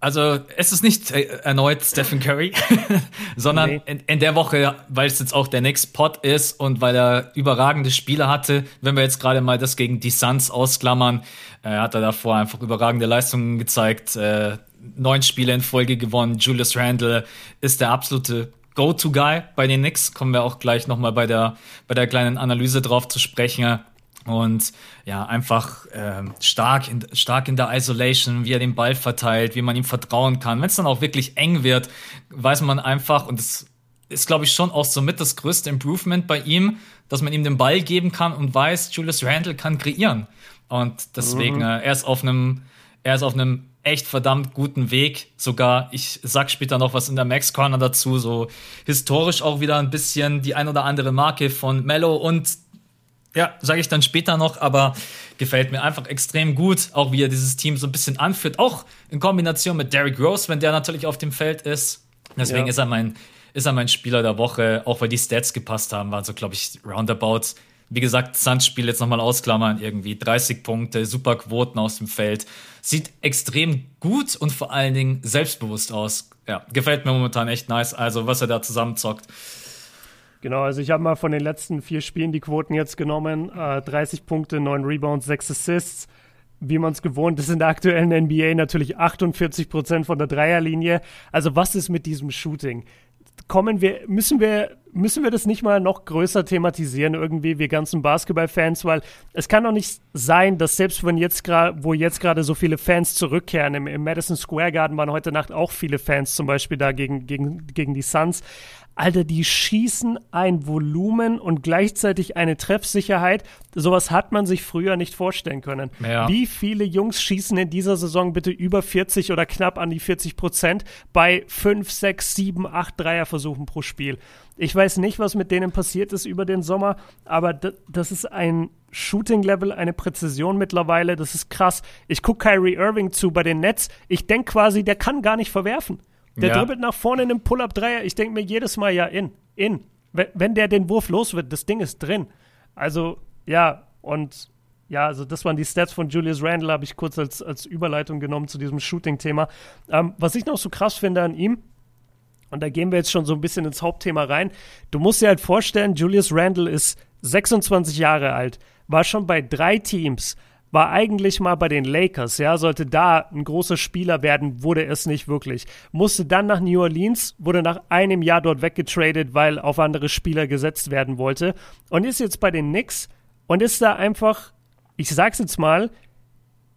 Also es ist nicht äh, erneut Stephen Curry, sondern nee. in, in, der Woche, weil es jetzt auch der Next Pot ist und weil er überragende Spiele hatte, wenn wir jetzt gerade mal das gegen die Suns ausklammern, äh, hat er davor einfach überragende Leistungen gezeigt. Äh, neun Spiele in Folge gewonnen. Julius Randle ist der absolute Go-To-Guy bei den Knicks. Kommen wir auch gleich nochmal bei der, bei der kleinen Analyse drauf zu sprechen. Und ja, einfach äh, stark, in, stark in der Isolation, wie er den Ball verteilt, wie man ihm vertrauen kann. Wenn es dann auch wirklich eng wird, weiß man einfach, und das ist, glaube ich, schon auch somit das größte Improvement bei ihm, dass man ihm den Ball geben kann und weiß, Julius Randle kann kreieren. Und deswegen, mhm. äh, er ist auf einem, er ist auf einem echt verdammt guten Weg. Sogar, ich sag später noch was in der Max Corner dazu, so historisch auch wieder ein bisschen die ein oder andere Marke von Mello und ja, sage ich dann später noch, aber gefällt mir einfach extrem gut, auch wie er dieses Team so ein bisschen anführt, auch in Kombination mit Derrick Rose, wenn der natürlich auf dem Feld ist. Deswegen ja. ist er mein ist er mein Spieler der Woche, auch weil die Stats gepasst haben, waren so glaube ich roundabout. Wie gesagt, Suns Spiel jetzt nochmal ausklammern, irgendwie 30 Punkte, super Quoten aus dem Feld. Sieht extrem gut und vor allen Dingen selbstbewusst aus. Ja, gefällt mir momentan echt nice. Also, was er da zusammenzockt. Genau, also ich habe mal von den letzten vier Spielen die Quoten jetzt genommen. Äh, 30 Punkte, 9 Rebounds, 6 Assists. Wie man es gewohnt ist in der aktuellen NBA natürlich 48 Prozent von der Dreierlinie. Also was ist mit diesem Shooting? kommen wir, müssen wir, müssen wir das nicht mal noch größer thematisieren, irgendwie, wir ganzen Basketballfans, weil es kann doch nicht sein, dass selbst wenn jetzt gerade, wo jetzt gerade so viele Fans zurückkehren, im, im, Madison Square Garden waren heute Nacht auch viele Fans zum Beispiel da gegen, gegen, gegen die Suns, Alter, die schießen ein Volumen und gleichzeitig eine Treffsicherheit. Sowas hat man sich früher nicht vorstellen können. Ja. Wie viele Jungs schießen in dieser Saison bitte über 40 oder knapp an die 40 Prozent bei 5, 6, 7, 8 Dreierversuchen pro Spiel? Ich weiß nicht, was mit denen passiert ist über den Sommer, aber das ist ein Shooting-Level, eine Präzision mittlerweile, das ist krass. Ich gucke Kyrie Irving zu bei den Nets. Ich denke quasi, der kann gar nicht verwerfen. Der ja. dribbelt nach vorne in einem Pull-Up-Dreier. Ich denke mir jedes Mal, ja, in, in. Wenn der den Wurf los wird, das Ding ist drin. Also, ja, und ja, also das waren die Stats von Julius Randle, habe ich kurz als, als Überleitung genommen zu diesem Shooting-Thema. Ähm, was ich noch so krass finde an ihm, und da gehen wir jetzt schon so ein bisschen ins Hauptthema rein, du musst dir halt vorstellen, Julius Randle ist 26 Jahre alt, war schon bei drei Teams, war eigentlich mal bei den Lakers, ja, sollte da ein großer Spieler werden, wurde es nicht wirklich. Musste dann nach New Orleans, wurde nach einem Jahr dort weggetradet, weil auf andere Spieler gesetzt werden wollte und ist jetzt bei den Knicks und ist da einfach, ich sag's jetzt mal,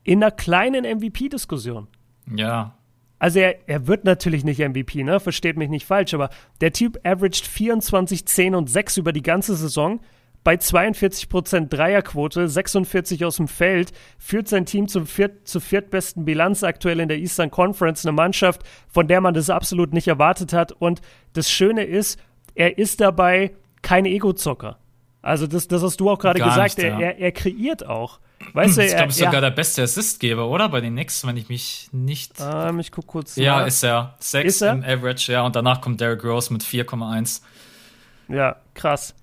in einer kleinen MVP-Diskussion. Ja. Also er, er wird natürlich nicht MVP, ne? Versteht mich nicht falsch, aber der Typ averaged 24, 10 und 6 über die ganze Saison bei 42% Dreierquote, 46 aus dem Feld, führt sein Team zum viert, zur viertbesten Bilanz aktuell in der Eastern Conference. Eine Mannschaft, von der man das absolut nicht erwartet hat. Und das Schöne ist, er ist dabei kein Ego-Zocker. Also das, das hast du auch gerade gesagt. Nicht, ja. er, er, kreiert auch. Weißt du, ich glaube, ist sogar der beste Assistgeber, oder? Bei den Knicks, wenn ich mich nicht. Ähm, ich guck kurz. Ja, nach. ist er. Sechs ist er? im Average, ja. Und danach kommt Derrick Rose mit 4,1. Ja, krass.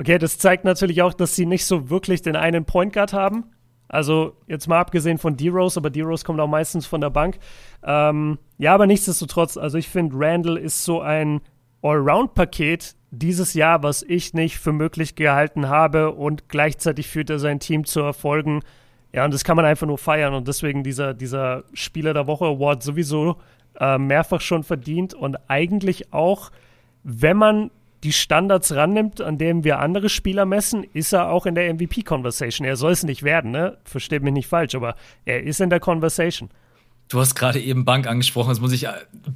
Okay, das zeigt natürlich auch, dass sie nicht so wirklich den einen Point Guard haben. Also jetzt mal abgesehen von D-Rose, aber D-Rose kommt auch meistens von der Bank. Ähm, ja, aber nichtsdestotrotz, also ich finde, Randall ist so ein Allround-Paket dieses Jahr, was ich nicht für möglich gehalten habe und gleichzeitig führt er sein Team zu Erfolgen. Ja, und das kann man einfach nur feiern und deswegen dieser, dieser Spieler der Woche Award sowieso äh, mehrfach schon verdient und eigentlich auch, wenn man die Standards rannimmt, an denen wir andere Spieler messen, ist er auch in der MVP-Conversation. Er soll es nicht werden, ne? Versteht mich nicht falsch, aber er ist in der Conversation. Du hast gerade eben Bank angesprochen, das muss ich,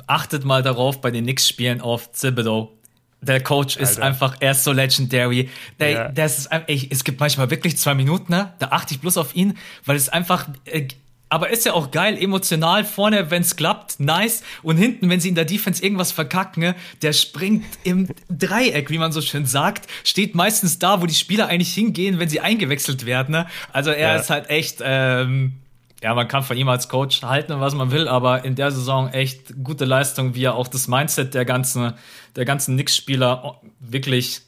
achtet mal darauf bei den Knicks-Spielen auf Thibodeau. Der Coach ist Alter. einfach, er ist so legendary. Der, ja. der ist, ey, es gibt manchmal wirklich zwei Minuten, ne? Da achte ich bloß auf ihn, weil es einfach, äh, aber ist ja auch geil, emotional vorne, wenn es klappt, nice. Und hinten, wenn sie in der Defense irgendwas verkacken, der springt im Dreieck, wie man so schön sagt, steht meistens da, wo die Spieler eigentlich hingehen, wenn sie eingewechselt werden. Ne? Also er ja. ist halt echt, ähm, ja, man kann von ihm als Coach halten, was man will, aber in der Saison echt gute Leistung, wie er auch das Mindset der ganzen, der ganzen Knicks-Spieler wirklich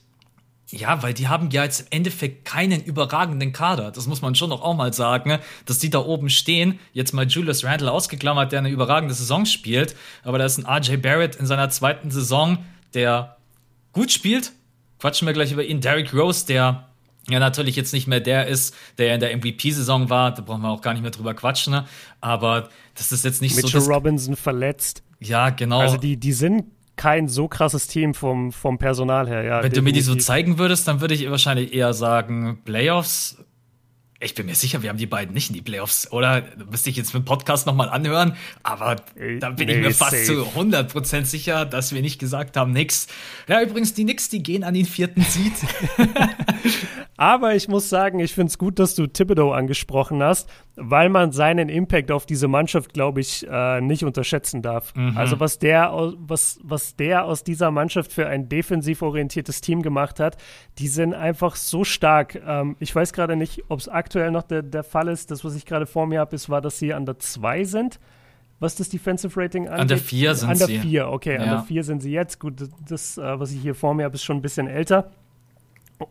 ja, weil die haben ja jetzt im Endeffekt keinen überragenden Kader. Das muss man schon noch auch mal sagen, dass die da oben stehen. Jetzt mal Julius Randle ausgeklammert, der eine überragende Saison spielt. Aber da ist ein RJ Barrett in seiner zweiten Saison, der gut spielt. Quatschen wir gleich über ihn. Derrick Rose, der ja natürlich jetzt nicht mehr der ist, der in der MVP-Saison war. Da brauchen wir auch gar nicht mehr drüber quatschen. Ne? Aber das ist jetzt nicht Mitchell so. Mitchell Robinson verletzt. Ja, genau. Also die, die sind kein so krasses Team vom, vom Personal her. Ja, Wenn definitiv. du mir die so zeigen würdest, dann würde ich wahrscheinlich eher sagen Playoffs. ich bin mir sicher, wir haben die beiden nicht in die Playoffs, oder? Da müsste ich jetzt mit dem Podcast nochmal anhören, aber da bin nee, ich mir fast safe. zu 100% sicher, dass wir nicht gesagt haben, nix. Ja, übrigens, die Nix, die gehen an den vierten Seed. aber ich muss sagen, ich finde es gut, dass du Thibodeau angesprochen hast, weil man seinen Impact auf diese Mannschaft, glaube ich, äh, nicht unterschätzen darf. Mhm. Also was der, was, was der aus dieser Mannschaft für ein defensiv orientiertes Team gemacht hat, die sind einfach so stark. Ähm, ich weiß gerade nicht, ob es aktuell noch der, der Fall ist. Das, was ich gerade vor mir habe, ist, war, dass sie an der 2 sind. Was das Defensive Rating angeht. An der 4 sind sie. An der 4, okay. Ja. An der 4 sind sie jetzt. Gut, das, äh, was ich hier vor mir habe, ist schon ein bisschen älter.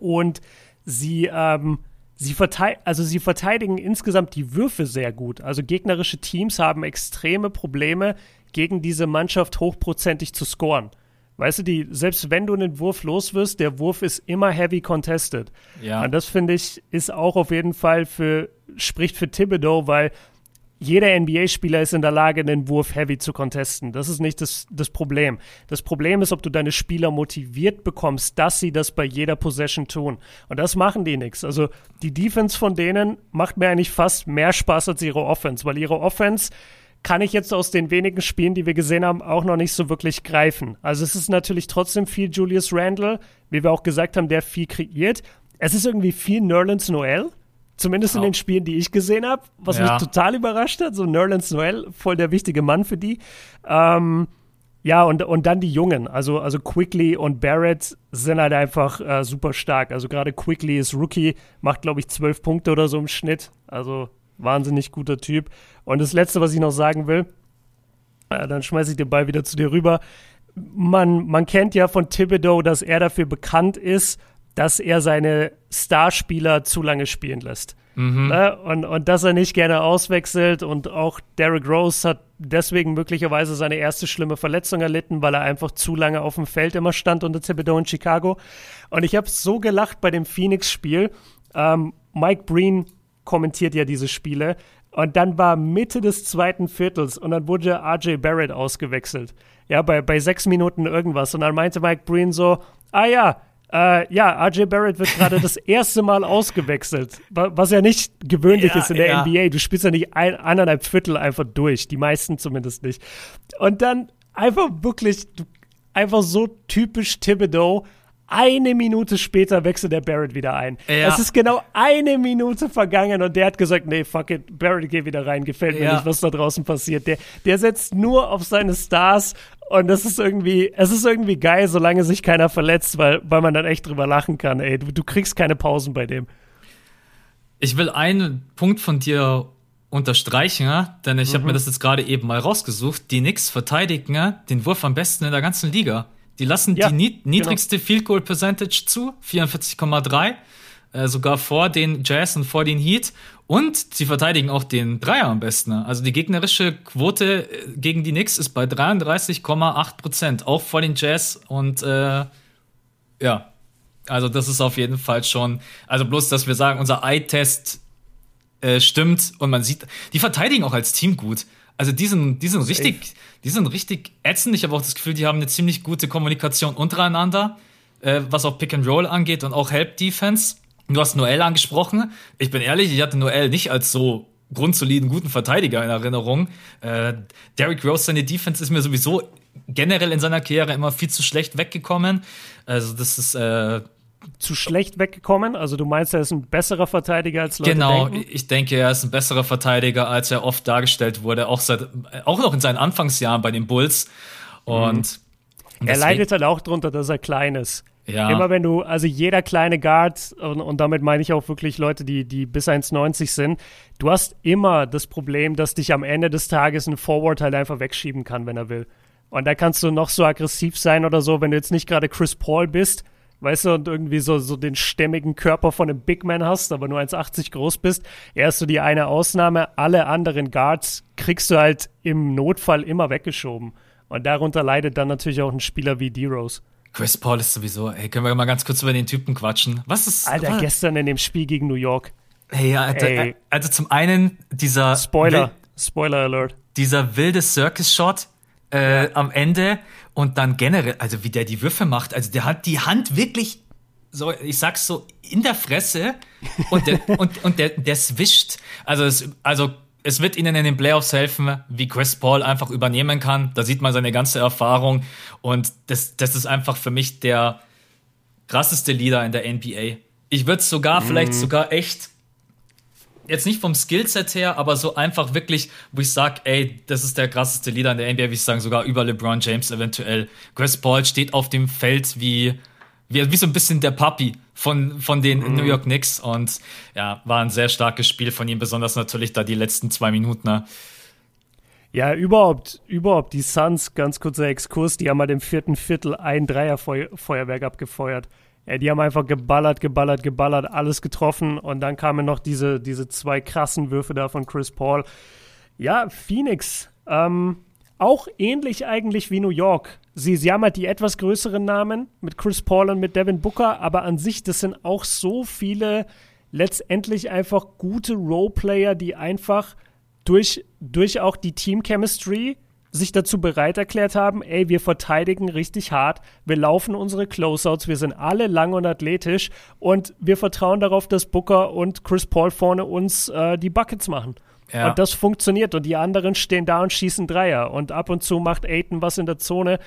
Und sie, ähm, sie, verteid also sie verteidigen insgesamt die Würfe sehr gut. Also gegnerische Teams haben extreme Probleme, gegen diese Mannschaft hochprozentig zu scoren. Weißt du, die, selbst wenn du einen Wurf los wirst, der Wurf ist immer heavy contested. Ja. Und das finde ich, ist auch auf jeden Fall für, spricht für Thibodeau, weil jeder NBA-Spieler ist in der Lage, den Wurf heavy zu contesten. Das ist nicht das, das Problem. Das Problem ist, ob du deine Spieler motiviert bekommst, dass sie das bei jeder Possession tun. Und das machen die nichts. Also die Defense von denen macht mir eigentlich fast mehr Spaß als ihre Offense, weil ihre Offense kann ich jetzt aus den wenigen Spielen, die wir gesehen haben, auch noch nicht so wirklich greifen. Also es ist natürlich trotzdem viel Julius Randle, wie wir auch gesagt haben, der viel kreiert. Es ist irgendwie viel Nerlens Noel, zumindest oh. in den Spielen, die ich gesehen habe, was ja. mich total überrascht hat. So Nerlens Noel, voll der wichtige Mann für die. Ähm, ja, und, und dann die Jungen, also, also Quickly und Barrett sind halt einfach äh, super stark. Also gerade Quickly ist Rookie, macht, glaube ich, zwölf Punkte oder so im Schnitt. Also wahnsinnig guter Typ. Und das Letzte, was ich noch sagen will, äh, dann schmeiße ich den Ball wieder zu dir rüber. Man, man kennt ja von Thibodeau, dass er dafür bekannt ist, dass er seine Starspieler zu lange spielen lässt. Mhm. Ne? Und, und dass er nicht gerne auswechselt. Und auch Derrick Rose hat deswegen möglicherweise seine erste schlimme Verletzung erlitten, weil er einfach zu lange auf dem Feld immer stand unter Thibodeau in Chicago. Und ich habe so gelacht bei dem Phoenix-Spiel. Ähm, Mike Breen kommentiert ja diese Spiele. Und dann war Mitte des zweiten Viertels und dann wurde RJ Barrett ausgewechselt. Ja, bei, bei sechs Minuten irgendwas. Und dann meinte Mike Breen so, ah ja, äh, ja, RJ Barrett wird gerade das erste Mal ausgewechselt, was ja nicht gewöhnlich ja, ist in der ja. NBA. Du spielst ja nicht ein, eineinhalb Viertel einfach durch, die meisten zumindest nicht. Und dann einfach wirklich, einfach so typisch Thibodeau, eine Minute später wechselt der Barrett wieder ein. Ja. Es ist genau eine Minute vergangen und der hat gesagt, nee, fuck it, Barrett geht wieder rein, gefällt mir ja. nicht, was da draußen passiert. Der, der setzt nur auf seine Stars und das ist irgendwie, es ist irgendwie geil, solange sich keiner verletzt, weil, weil man dann echt drüber lachen kann, ey. Du, du kriegst keine Pausen bei dem. Ich will einen Punkt von dir unterstreichen, denn ich mhm. habe mir das jetzt gerade eben mal rausgesucht. Die Knicks verteidigen den Wurf am besten in der ganzen Liga. Die lassen ja, die genau. niedrigste genau. Field Goal Percentage zu, 44,3, äh, sogar vor den Jazz und vor den Heat. Und sie verteidigen auch den Dreier am besten. Also die gegnerische Quote äh, gegen die Knicks ist bei 33,8 Prozent, auch vor den Jazz. Und äh, ja, also das ist auf jeden Fall schon, also bloß, dass wir sagen, unser Eye-Test äh, stimmt und man sieht, die verteidigen auch als Team gut. Also die sind, die sind richtig, die sind richtig ätzend. Ich habe auch das Gefühl, die haben eine ziemlich gute Kommunikation untereinander, äh, was auch Pick and Roll angeht und auch Help Defense. Du hast Noel angesprochen. Ich bin ehrlich, ich hatte Noel nicht als so grundsoliden, guten Verteidiger in Erinnerung. Äh, Derrick Rose, seine Defense ist mir sowieso generell in seiner Karriere immer viel zu schlecht weggekommen. Also das ist äh, zu schlecht weggekommen? Also du meinst, er ist ein besserer Verteidiger als Leute Genau, denken? ich denke, er ist ein besserer Verteidiger, als er oft dargestellt wurde, auch, seit, auch noch in seinen Anfangsjahren bei den Bulls. Und mhm. er leidet halt auch darunter, dass er klein ist. Ja. Immer wenn du, also jeder kleine Guard, und, und damit meine ich auch wirklich Leute, die, die bis 1,90 sind, du hast immer das Problem, dass dich am Ende des Tages ein Forward halt einfach wegschieben kann, wenn er will. Und da kannst du noch so aggressiv sein oder so, wenn du jetzt nicht gerade Chris Paul bist, weißt du, und irgendwie so, so den stämmigen Körper von einem Big Man hast, aber nur 1,80 groß bist, er ist so die eine Ausnahme. Alle anderen Guards kriegst du halt im Notfall immer weggeschoben. Und darunter leidet dann natürlich auch ein Spieler wie D-Rose. Chris Paul ist sowieso, ey, können wir mal ganz kurz über den Typen quatschen? Was ist. Alter, was? gestern in dem Spiel gegen New York. Hey, ja, Alter, ey. also zum einen dieser. Spoiler, Spoiler Alert. Dieser wilde Circus-Shot äh, ja. am Ende und dann generell, also wie der die Würfe macht, also der hat die Hand wirklich so, ich sag's so, in der Fresse und der, und, und der, der swischt. Also, es, also, es wird ihnen in den Playoffs helfen, wie Chris Paul einfach übernehmen kann. Da sieht man seine ganze Erfahrung. Und das, das ist einfach für mich der krasseste Leader in der NBA. Ich würde sogar, mhm. vielleicht sogar echt jetzt nicht vom Skillset her, aber so einfach wirklich, wo ich sage, ey, das ist der krasseste Leader in der NBA, wie ich sagen, sogar über LeBron James eventuell. Chris Paul steht auf dem Feld wie, wie, wie so ein bisschen der Papi von, von den mhm. New York Knicks und ja, war ein sehr starkes Spiel von ihm, besonders natürlich da die letzten zwei Minuten. Ne? Ja, überhaupt, überhaupt die Suns, ganz kurzer Exkurs, die haben halt im vierten Viertel ein Dreierfeuerwerk abgefeuert. Ja, die haben einfach geballert, geballert, geballert, alles getroffen und dann kamen noch diese, diese zwei krassen Würfe da von Chris Paul. Ja, Phoenix, ähm, auch ähnlich eigentlich wie New York. Sie, sie haben halt die etwas größeren Namen mit Chris Paul und mit Devin Booker, aber an sich, das sind auch so viele letztendlich einfach gute Roleplayer, die einfach durch, durch auch die Team Chemistry sich dazu bereit erklärt haben, ey, wir verteidigen richtig hart, wir laufen unsere Closeouts, wir sind alle lang und athletisch und wir vertrauen darauf, dass Booker und Chris Paul vorne uns äh, die Buckets machen. Ja. Und das funktioniert und die anderen stehen da und schießen Dreier und ab und zu macht Aiton was in der Zone.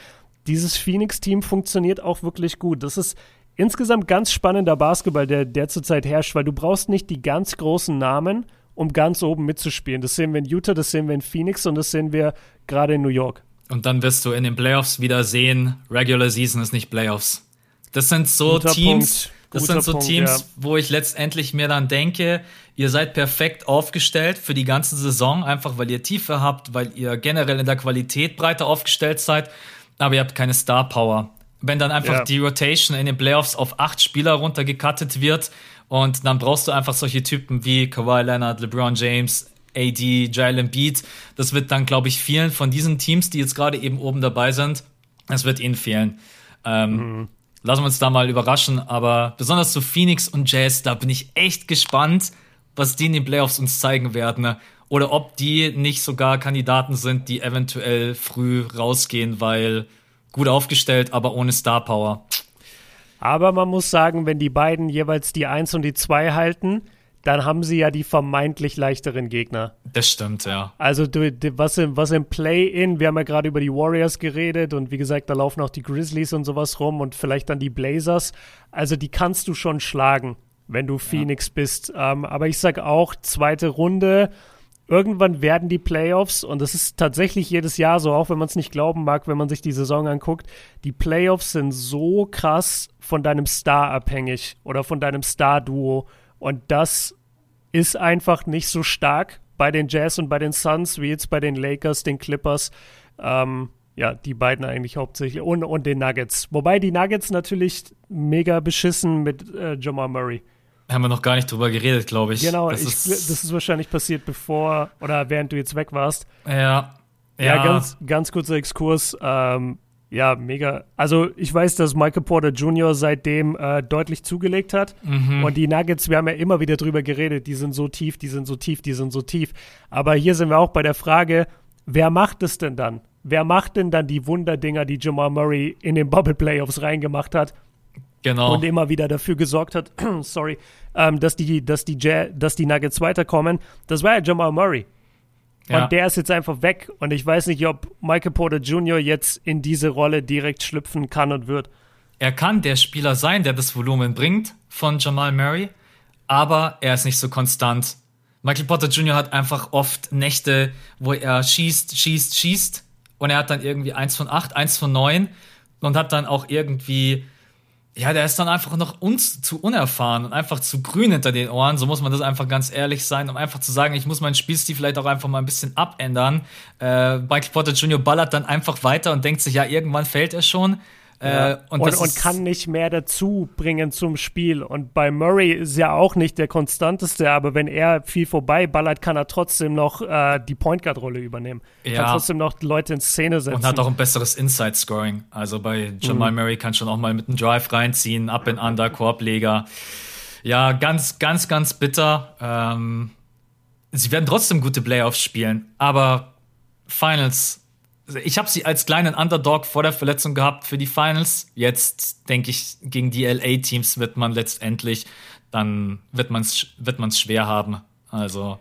Dieses Phoenix-Team funktioniert auch wirklich gut. Das ist insgesamt ganz spannender Basketball, der, der zurzeit herrscht, weil du brauchst nicht die ganz großen Namen, um ganz oben mitzuspielen. Das sehen wir in Utah, das sehen wir in Phoenix und das sehen wir gerade in New York. Und dann wirst du in den Playoffs wieder sehen, Regular Season ist nicht Playoffs. Das sind so Guter Teams, Punkt. Das sind so Punkt, Teams, ja. wo ich letztendlich mir dann denke, ihr seid perfekt aufgestellt für die ganze Saison, einfach weil ihr Tiefe habt, weil ihr generell in der Qualität breiter aufgestellt seid, aber ihr habt keine Star Power. Wenn dann einfach ja. die Rotation in den Playoffs auf acht Spieler runtergekattet wird und dann brauchst du einfach solche Typen wie Kawhi Leonard, LeBron James, AD, Jalen Beat. Das wird dann, glaube ich, vielen von diesen Teams, die jetzt gerade eben oben dabei sind, das wird ihnen fehlen. Ähm, mhm. Lassen wir uns da mal überraschen, aber besonders zu Phoenix und Jazz, da bin ich echt gespannt, was die in den Playoffs uns zeigen werden. Oder ob die nicht sogar Kandidaten sind, die eventuell früh rausgehen, weil gut aufgestellt, aber ohne Star Power. Aber man muss sagen, wenn die beiden jeweils die 1 und die 2 halten, dann haben sie ja die vermeintlich leichteren Gegner. Das stimmt, ja. Also du, was im, was im Play-In, wir haben ja gerade über die Warriors geredet und wie gesagt, da laufen auch die Grizzlies und sowas rum und vielleicht dann die Blazers. Also die kannst du schon schlagen, wenn du Phoenix ja. bist. Ähm, aber ich sag auch, zweite Runde, irgendwann werden die Playoffs, und das ist tatsächlich jedes Jahr so, auch wenn man es nicht glauben mag, wenn man sich die Saison anguckt, die Playoffs sind so krass von deinem Star abhängig oder von deinem Star-Duo. Und das ist einfach nicht so stark bei den Jazz und bei den Suns wie jetzt bei den Lakers, den Clippers. Ähm, ja, die beiden eigentlich hauptsächlich und, und den Nuggets. Wobei die Nuggets natürlich mega beschissen mit äh, Jamal Murray. Haben wir noch gar nicht drüber geredet, glaube ich. Genau, das, ich, ist, das ist wahrscheinlich passiert, bevor oder während du jetzt weg warst. Ja. Ja, ja ganz, ganz kurzer Exkurs. Ähm, ja, mega. Also ich weiß, dass Michael Porter Jr. seitdem äh, deutlich zugelegt hat. Mhm. Und die Nuggets, wir haben ja immer wieder drüber geredet, die sind so tief, die sind so tief, die sind so tief. Aber hier sind wir auch bei der Frage, wer macht es denn dann? Wer macht denn dann die Wunderdinger, die Jamal Murray in den Bubble Playoffs reingemacht hat? Genau. Und immer wieder dafür gesorgt hat, sorry, ähm, dass, die, dass, die dass die Nuggets weiterkommen. Das war ja Jamal Murray. Ja. Und der ist jetzt einfach weg. Und ich weiß nicht, ob Michael Porter Jr. jetzt in diese Rolle direkt schlüpfen kann und wird. Er kann der Spieler sein, der das Volumen bringt von Jamal Murray, aber er ist nicht so konstant. Michael Porter Jr. hat einfach oft Nächte, wo er schießt, schießt, schießt und er hat dann irgendwie eins von acht, eins von neun und hat dann auch irgendwie ja, der ist dann einfach noch uns zu unerfahren und einfach zu grün hinter den Ohren. So muss man das einfach ganz ehrlich sein, um einfach zu sagen, ich muss meinen Spielstil vielleicht auch einfach mal ein bisschen abändern. Äh, Michael Porter Jr. ballert dann einfach weiter und denkt sich, ja, irgendwann fällt er schon. Äh, und, und, und, kann nicht mehr dazu bringen zum Spiel. Und bei Murray ist ja auch nicht der konstanteste, aber wenn er viel vorbei ballert, kann er trotzdem noch äh, die Point Guard Rolle übernehmen. Ja. Kann trotzdem noch Leute in Szene setzen. Und hat auch ein besseres Inside Scoring. Also bei Jamal mhm. Murray kann schon auch mal mit einem Drive reinziehen, Up and Under, Korbleger. Ja, ganz, ganz, ganz bitter. Ähm, sie werden trotzdem gute Playoffs spielen, aber Finals ich habe sie als kleinen Underdog vor der Verletzung gehabt für die Finals. Jetzt denke ich, gegen die LA-Teams wird man letztendlich, dann wird man es wird man's schwer haben. Also.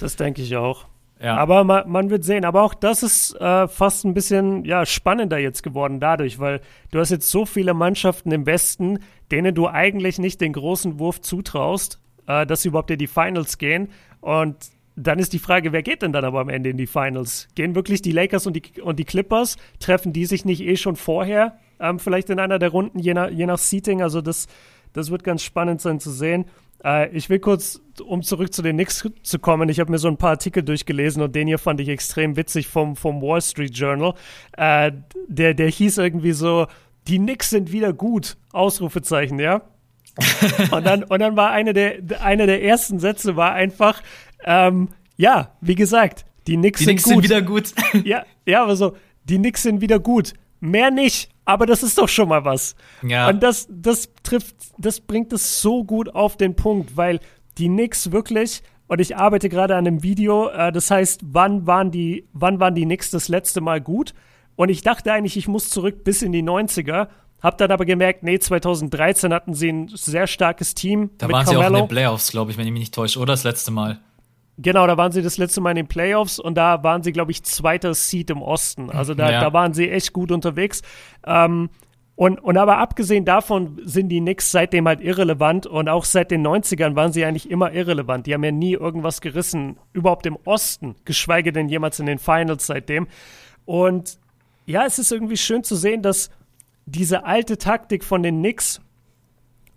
Das denke ich auch. Ja. Aber man, man, wird sehen. Aber auch das ist äh, fast ein bisschen ja, spannender jetzt geworden dadurch, weil du hast jetzt so viele Mannschaften im Westen, denen du eigentlich nicht den großen Wurf zutraust, äh, dass sie überhaupt in die Finals gehen. Und dann ist die Frage, wer geht denn dann aber am Ende in die Finals? Gehen wirklich die Lakers und die, und die Clippers? Treffen die sich nicht eh schon vorher? Ähm, vielleicht in einer der Runden, je nach, je nach Seating. Also das, das wird ganz spannend sein zu sehen. Äh, ich will kurz, um zurück zu den Knicks zu kommen, ich habe mir so ein paar Artikel durchgelesen und den hier fand ich extrem witzig vom, vom Wall Street Journal. Äh, der, der hieß irgendwie so, die Knicks sind wieder gut, Ausrufezeichen, ja. und, dann, und dann war eine der, einer der ersten Sätze war einfach, ähm, ja, wie gesagt, die Knicks, die sind, Knicks gut. sind wieder gut. ja, ja, aber so, die Knicks sind wieder gut. Mehr nicht, aber das ist doch schon mal was. Ja. Und das, das trifft, das bringt es so gut auf den Punkt, weil die Knicks wirklich, und ich arbeite gerade an einem Video, äh, das heißt, wann waren die, wann waren die Knicks das letzte Mal gut? Und ich dachte eigentlich, ich muss zurück bis in die 90er, hab dann aber gemerkt, nee, 2013 hatten sie ein sehr starkes Team. Da waren Carmelo. sie auch in den Playoffs, glaube ich, wenn ich mich nicht täusche, oder das letzte Mal. Genau, da waren sie das letzte Mal in den Playoffs und da waren sie, glaube ich, zweiter Seed im Osten. Also da, ja. da waren sie echt gut unterwegs. Ähm, und, und aber abgesehen davon sind die Knicks seitdem halt irrelevant und auch seit den 90ern waren sie eigentlich immer irrelevant. Die haben ja nie irgendwas gerissen, überhaupt im Osten, geschweige denn jemals in den Finals seitdem. Und ja, es ist irgendwie schön zu sehen, dass diese alte Taktik von den Knicks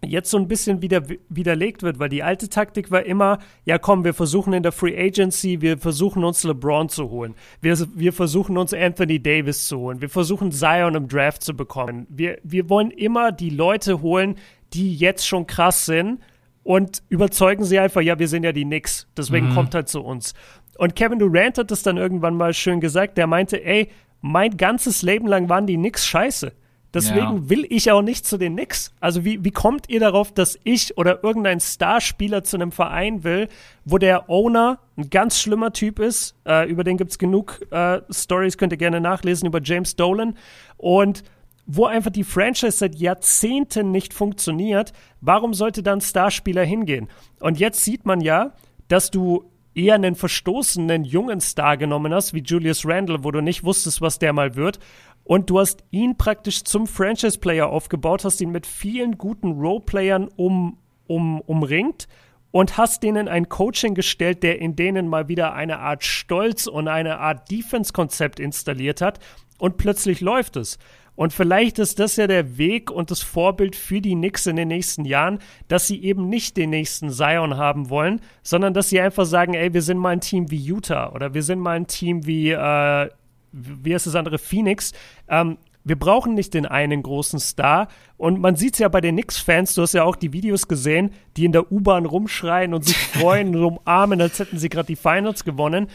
jetzt so ein bisschen wieder widerlegt wird, weil die alte Taktik war immer, ja komm, wir versuchen in der Free Agency, wir versuchen uns LeBron zu holen, wir, wir versuchen uns Anthony Davis zu holen, wir versuchen Zion im Draft zu bekommen. Wir, wir wollen immer die Leute holen, die jetzt schon krass sind und überzeugen sie einfach, ja, wir sind ja die Knicks, deswegen mhm. kommt halt zu uns. Und Kevin Durant hat das dann irgendwann mal schön gesagt, der meinte, ey, mein ganzes Leben lang waren die Knicks scheiße. Deswegen ja. will ich auch nicht zu den Knicks. Also wie, wie kommt ihr darauf, dass ich oder irgendein Starspieler zu einem Verein will, wo der Owner ein ganz schlimmer Typ ist? Äh, über den gibt es genug äh, Stories, könnt ihr gerne nachlesen über James Dolan. Und wo einfach die Franchise seit Jahrzehnten nicht funktioniert, warum sollte dann Starspieler hingehen? Und jetzt sieht man ja, dass du eher einen verstoßenen jungen Star genommen hast, wie Julius Randle, wo du nicht wusstest, was der mal wird. Und du hast ihn praktisch zum Franchise-Player aufgebaut, hast ihn mit vielen guten Role-Playern um, um, umringt und hast denen ein Coaching gestellt, der in denen mal wieder eine Art Stolz und eine Art Defense-Konzept installiert hat und plötzlich läuft es. Und vielleicht ist das ja der Weg und das Vorbild für die Knicks in den nächsten Jahren, dass sie eben nicht den nächsten Zion haben wollen, sondern dass sie einfach sagen, ey, wir sind mal ein Team wie Utah oder wir sind mal ein Team wie äh, wie heißt das andere, Phoenix. Ähm, wir brauchen nicht den einen großen Star. Und man sieht es ja bei den Knicks-Fans, du hast ja auch die Videos gesehen, die in der U-Bahn rumschreien und sich freuen und umarmen, als hätten sie gerade die Finals gewonnen.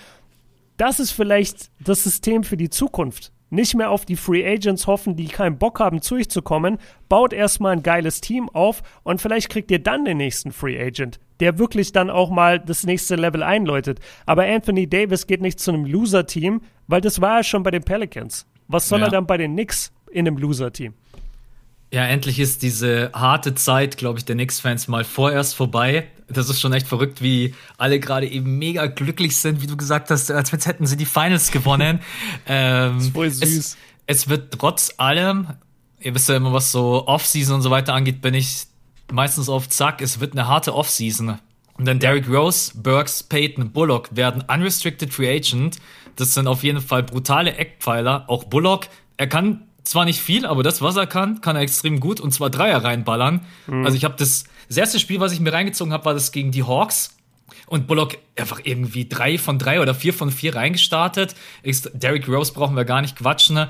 Das ist vielleicht das System für die Zukunft. Nicht mehr auf die Free Agents hoffen, die keinen Bock haben, zu euch zu kommen. Baut erstmal ein geiles Team auf und vielleicht kriegt ihr dann den nächsten Free Agent, der wirklich dann auch mal das nächste Level einläutet. Aber Anthony Davis geht nicht zu einem Loser-Team, weil das war er schon bei den Pelicans. Was soll ja. er dann bei den Knicks in einem Loser-Team? Ja, endlich ist diese harte Zeit, glaube ich, der Knicks-Fans mal vorerst vorbei. Das ist schon echt verrückt, wie alle gerade eben mega glücklich sind, wie du gesagt hast, als hätten sie die Finals gewonnen. ähm, das ist voll süß. Es, es, wird trotz allem, ihr wisst ja immer, was so Off-Season und so weiter angeht, bin ich meistens auf Zack. Es wird eine harte Off-Season. Und dann Derrick Rose, Burks, Peyton, Bullock werden unrestricted free agent. Das sind auf jeden Fall brutale Eckpfeiler. Auch Bullock, er kann zwar nicht viel, aber das, was er kann, kann er extrem gut und zwar Dreier reinballern. Mhm. Also ich habe das, das erste Spiel, was ich mir reingezogen habe, war das gegen die Hawks. Und Bullock einfach irgendwie drei von drei oder vier von vier reingestartet. Derrick Rose brauchen wir gar nicht quatschen.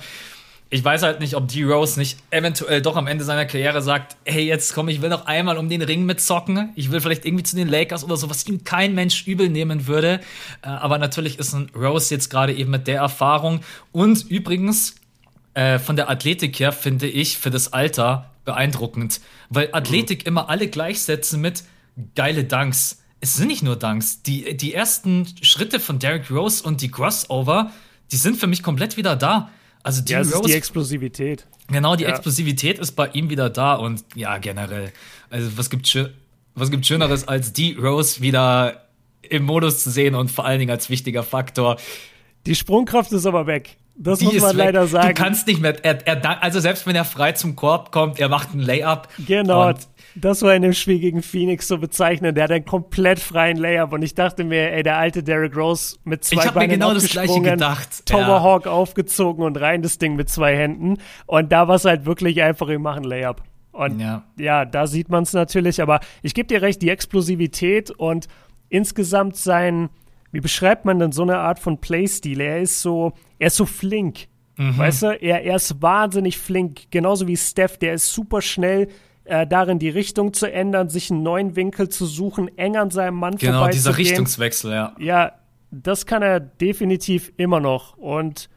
Ich weiß halt nicht, ob D. Rose nicht eventuell doch am Ende seiner Karriere sagt, hey, jetzt komm, ich will noch einmal um den Ring mitzocken. Ich will vielleicht irgendwie zu den Lakers oder so, was ihm kein Mensch übel nehmen würde. Äh, aber natürlich ist ein Rose jetzt gerade eben mit der Erfahrung. Und übrigens, äh, von der Athletik her finde ich für das Alter beeindruckend. Weil Athletik mhm. immer alle gleichsetzen mit geile Dunks. Es sind nicht nur Dunks. Die, die ersten Schritte von Derrick Rose und die Crossover, die sind für mich komplett wieder da. Also die, ja, Rose, die Explosivität. Genau, die ja. Explosivität ist bei ihm wieder da und ja, generell. Also was gibt, was gibt Schöneres als die Rose wieder im Modus zu sehen und vor allen Dingen als wichtiger Faktor. Die Sprungkraft ist aber weg. Das die muss man leider sagen. Du kannst nicht mehr, er, er, also selbst wenn er frei zum Korb kommt, er macht einen Layup. Genau, das war in dem Spiel gegen Phoenix so bezeichnend. Der hat einen komplett freien Layup und ich dachte mir, ey, der alte Derrick Rose mit zwei ich Beinen mir genau das gleiche gedacht. Tomahawk ja. aufgezogen und rein das Ding mit zwei Händen. Und da war es halt wirklich einfach, ich mache einen Layup. Und ja, ja da sieht man es natürlich. Aber ich gebe dir recht, die Explosivität und insgesamt sein, wie beschreibt man denn so eine Art von Playstil? Er ist so, er ist so flink. Mhm. Weißt du, er, er ist wahnsinnig flink, genauso wie Steph, der ist super schnell äh, darin, die Richtung zu ändern, sich einen neuen Winkel zu suchen, eng an seinem Mann genau, Genau, dieser Richtungswechsel, ja. Ja, das kann er definitiv immer noch. Und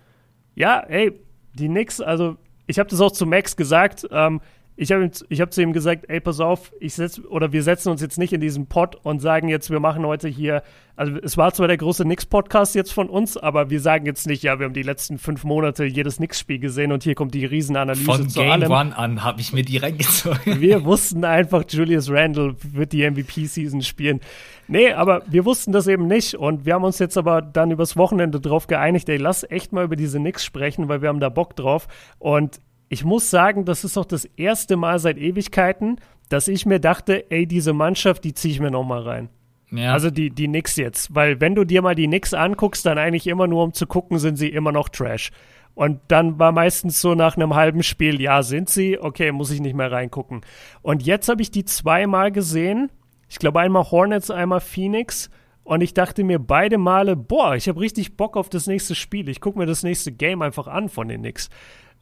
ja, ey, die Knicks, also ich habe das auch zu Max gesagt, ähm, ich habe ich hab zu ihm gesagt, ey, pass auf, ich setz, oder wir setzen uns jetzt nicht in diesen Pod und sagen jetzt, wir machen heute hier, also es war zwar der große Nix-Podcast jetzt von uns, aber wir sagen jetzt nicht, ja, wir haben die letzten fünf Monate jedes Nix-Spiel gesehen und hier kommt die Riesenanalyse von zu Game allem. One an habe ich mir die reingezogen. Wir wussten einfach, Julius Randle wird die MVP-Season spielen. Nee, aber wir wussten das eben nicht und wir haben uns jetzt aber dann übers Wochenende drauf geeinigt, ey, lass echt mal über diese Nix sprechen, weil wir haben da Bock drauf und ich muss sagen, das ist auch das erste Mal seit Ewigkeiten, dass ich mir dachte, ey, diese Mannschaft, die ziehe ich mir noch mal rein. Ja. Also die, die Knicks jetzt. Weil wenn du dir mal die Knicks anguckst, dann eigentlich immer nur um zu gucken, sind sie immer noch Trash. Und dann war meistens so nach einem halben Spiel, ja, sind sie, okay, muss ich nicht mehr reingucken. Und jetzt habe ich die zweimal gesehen. Ich glaube einmal Hornets, einmal Phoenix. Und ich dachte mir beide Male, boah, ich habe richtig Bock auf das nächste Spiel. Ich gucke mir das nächste Game einfach an von den Knicks.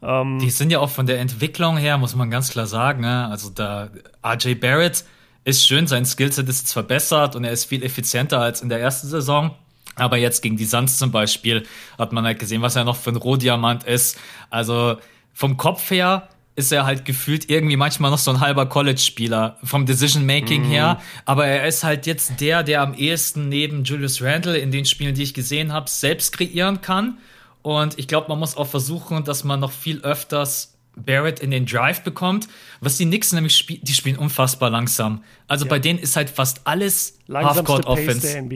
Ähm, die sind ja auch von der Entwicklung her, muss man ganz klar sagen. Ne? Also da RJ Barrett ist schön, sein Skillset ist jetzt verbessert und er ist viel effizienter als in der ersten Saison. Aber jetzt gegen die Suns zum Beispiel hat man halt gesehen, was er noch für ein Rohdiamant ist. Also vom Kopf her ist er halt gefühlt irgendwie manchmal noch so ein halber College-Spieler vom Decision-Making mm. her. Aber er ist halt jetzt der, der am ehesten neben Julius Randle in den Spielen, die ich gesehen habe, selbst kreieren kann. Und ich glaube, man muss auch versuchen, dass man noch viel öfters Barrett in den Drive bekommt. Was die Knicks nämlich spielen, die spielen unfassbar langsam. Also ja. bei denen ist halt fast alles Halfcourt-Offense.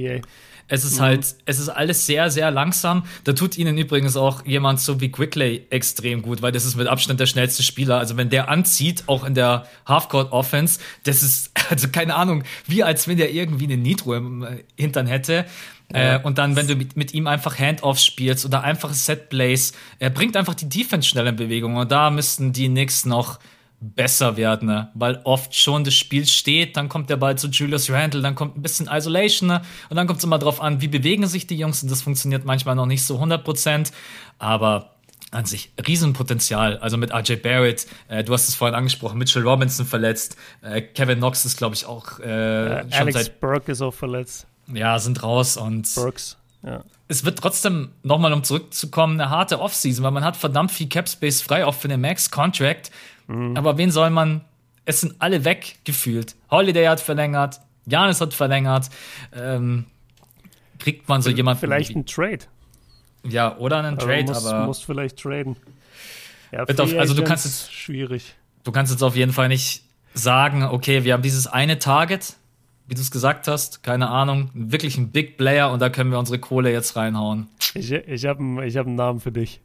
Es ist mhm. halt, es ist alles sehr, sehr langsam. Da tut ihnen übrigens auch jemand so wie Quickley extrem gut, weil das ist mit Abstand der schnellste Spieler. Also wenn der anzieht, auch in der Halfcourt-Offense, das ist, also keine Ahnung, wie als wenn der irgendwie eine Nitro im äh, Hintern hätte. Äh, und dann, wenn du mit, mit ihm einfach Handoffs spielst oder einfache Setplays, er bringt einfach die Defense schnell in Bewegung. Und da müssten die Knicks noch besser werden, ne? weil oft schon das Spiel steht, dann kommt der Ball zu Julius Randle, dann kommt ein bisschen Isolation ne? und dann kommt es immer drauf an, wie bewegen sich die Jungs und das funktioniert manchmal noch nicht so 100%, aber an sich Riesenpotenzial. Also mit RJ Barrett, äh, du hast es vorhin angesprochen, Mitchell Robinson verletzt, äh, Kevin Knox ist, glaube ich, auch äh, schon Alex seit Burke ist auch verletzt. Ja, sind raus und Burks, ja. es wird trotzdem, nochmal um zurückzukommen, eine harte Offseason, weil man hat verdammt viel Capspace frei, auch für den Max-Contract. Mhm. Aber wen soll man? Es sind alle weg gefühlt. Holiday hat verlängert, Janis hat verlängert. Ähm, kriegt man so v jemanden. Vielleicht einen Trade. Ja, oder einen also Trade, musst, aber. musst vielleicht traden. Ja, auf, also du kannst jetzt. Schwierig. Du kannst jetzt auf jeden Fall nicht sagen, okay, wir haben dieses eine Target, wie du es gesagt hast, keine Ahnung, wirklich ein Big Player und da können wir unsere Kohle jetzt reinhauen. Ich, ich habe ich hab einen Namen für dich.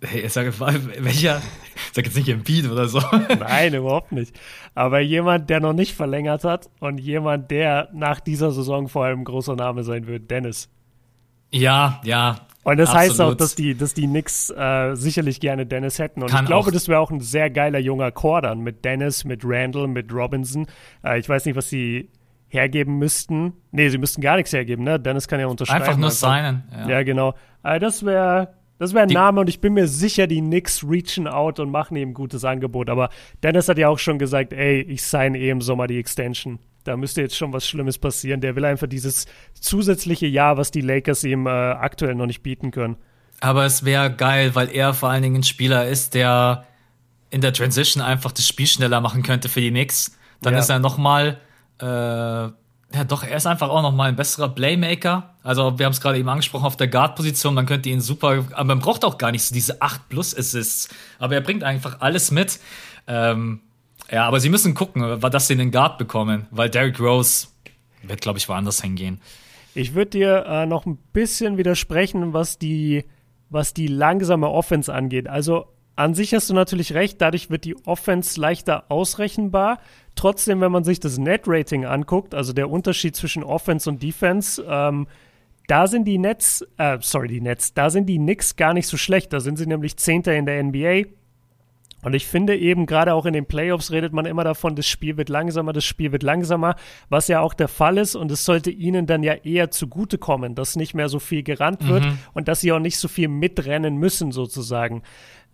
Hey, sag welcher? Sag jetzt nicht Embiid oder so. Nein, überhaupt nicht. Aber jemand, der noch nicht verlängert hat und jemand, der nach dieser Saison vor allem ein großer Name sein wird, Dennis. Ja, ja. Und das absolut. heißt auch, dass die, dass die Knicks äh, sicherlich gerne Dennis hätten. Und Kann ich glaube, auch. das wäre auch ein sehr geiler junger Chor dann mit Dennis, mit Randall, mit Robinson. Äh, ich weiß nicht, was sie hergeben müssten. Nee, sie müssten gar nichts hergeben, ne? Dennis kann ja unterschreiben. Einfach nur signen. Ja. ja, genau. Äh, das wäre das wäre ein die, Name und ich bin mir sicher, die Knicks reachen out und machen ihm ein gutes Angebot. Aber Dennis hat ja auch schon gesagt, ey, ich sign eh im Sommer die Extension. Da müsste jetzt schon was Schlimmes passieren. Der will einfach dieses zusätzliche Jahr, was die Lakers ihm äh, aktuell noch nicht bieten können. Aber es wäre geil, weil er vor allen Dingen ein Spieler ist, der in der Transition einfach das Spiel schneller machen könnte für die Knicks. Dann ja. ist er noch mal äh, ja, doch, er ist einfach auch noch mal ein besserer Playmaker. Also, wir haben es gerade eben angesprochen auf der Guard-Position. Man könnte ihn super, aber man braucht auch gar nicht so diese 8 plus Assists. Aber er bringt einfach alles mit. Ähm, ja, aber sie müssen gucken, dass sie den Guard bekommen, weil Derrick Rose wird, glaube ich, woanders hingehen. Ich würde dir äh, noch ein bisschen widersprechen, was die, was die langsame Offense angeht. Also an sich hast du natürlich recht, dadurch wird die Offense leichter ausrechenbar. Trotzdem, wenn man sich das Net-Rating anguckt, also der Unterschied zwischen Offense und Defense, ähm, da sind die Nets, äh, sorry, die Nets, da sind die Knicks gar nicht so schlecht. Da sind sie nämlich Zehnter in der NBA. Und ich finde eben, gerade auch in den Playoffs redet man immer davon, das Spiel wird langsamer, das Spiel wird langsamer, was ja auch der Fall ist. Und es sollte ihnen dann ja eher zugutekommen, dass nicht mehr so viel gerannt wird mhm. und dass sie auch nicht so viel mitrennen müssen, sozusagen.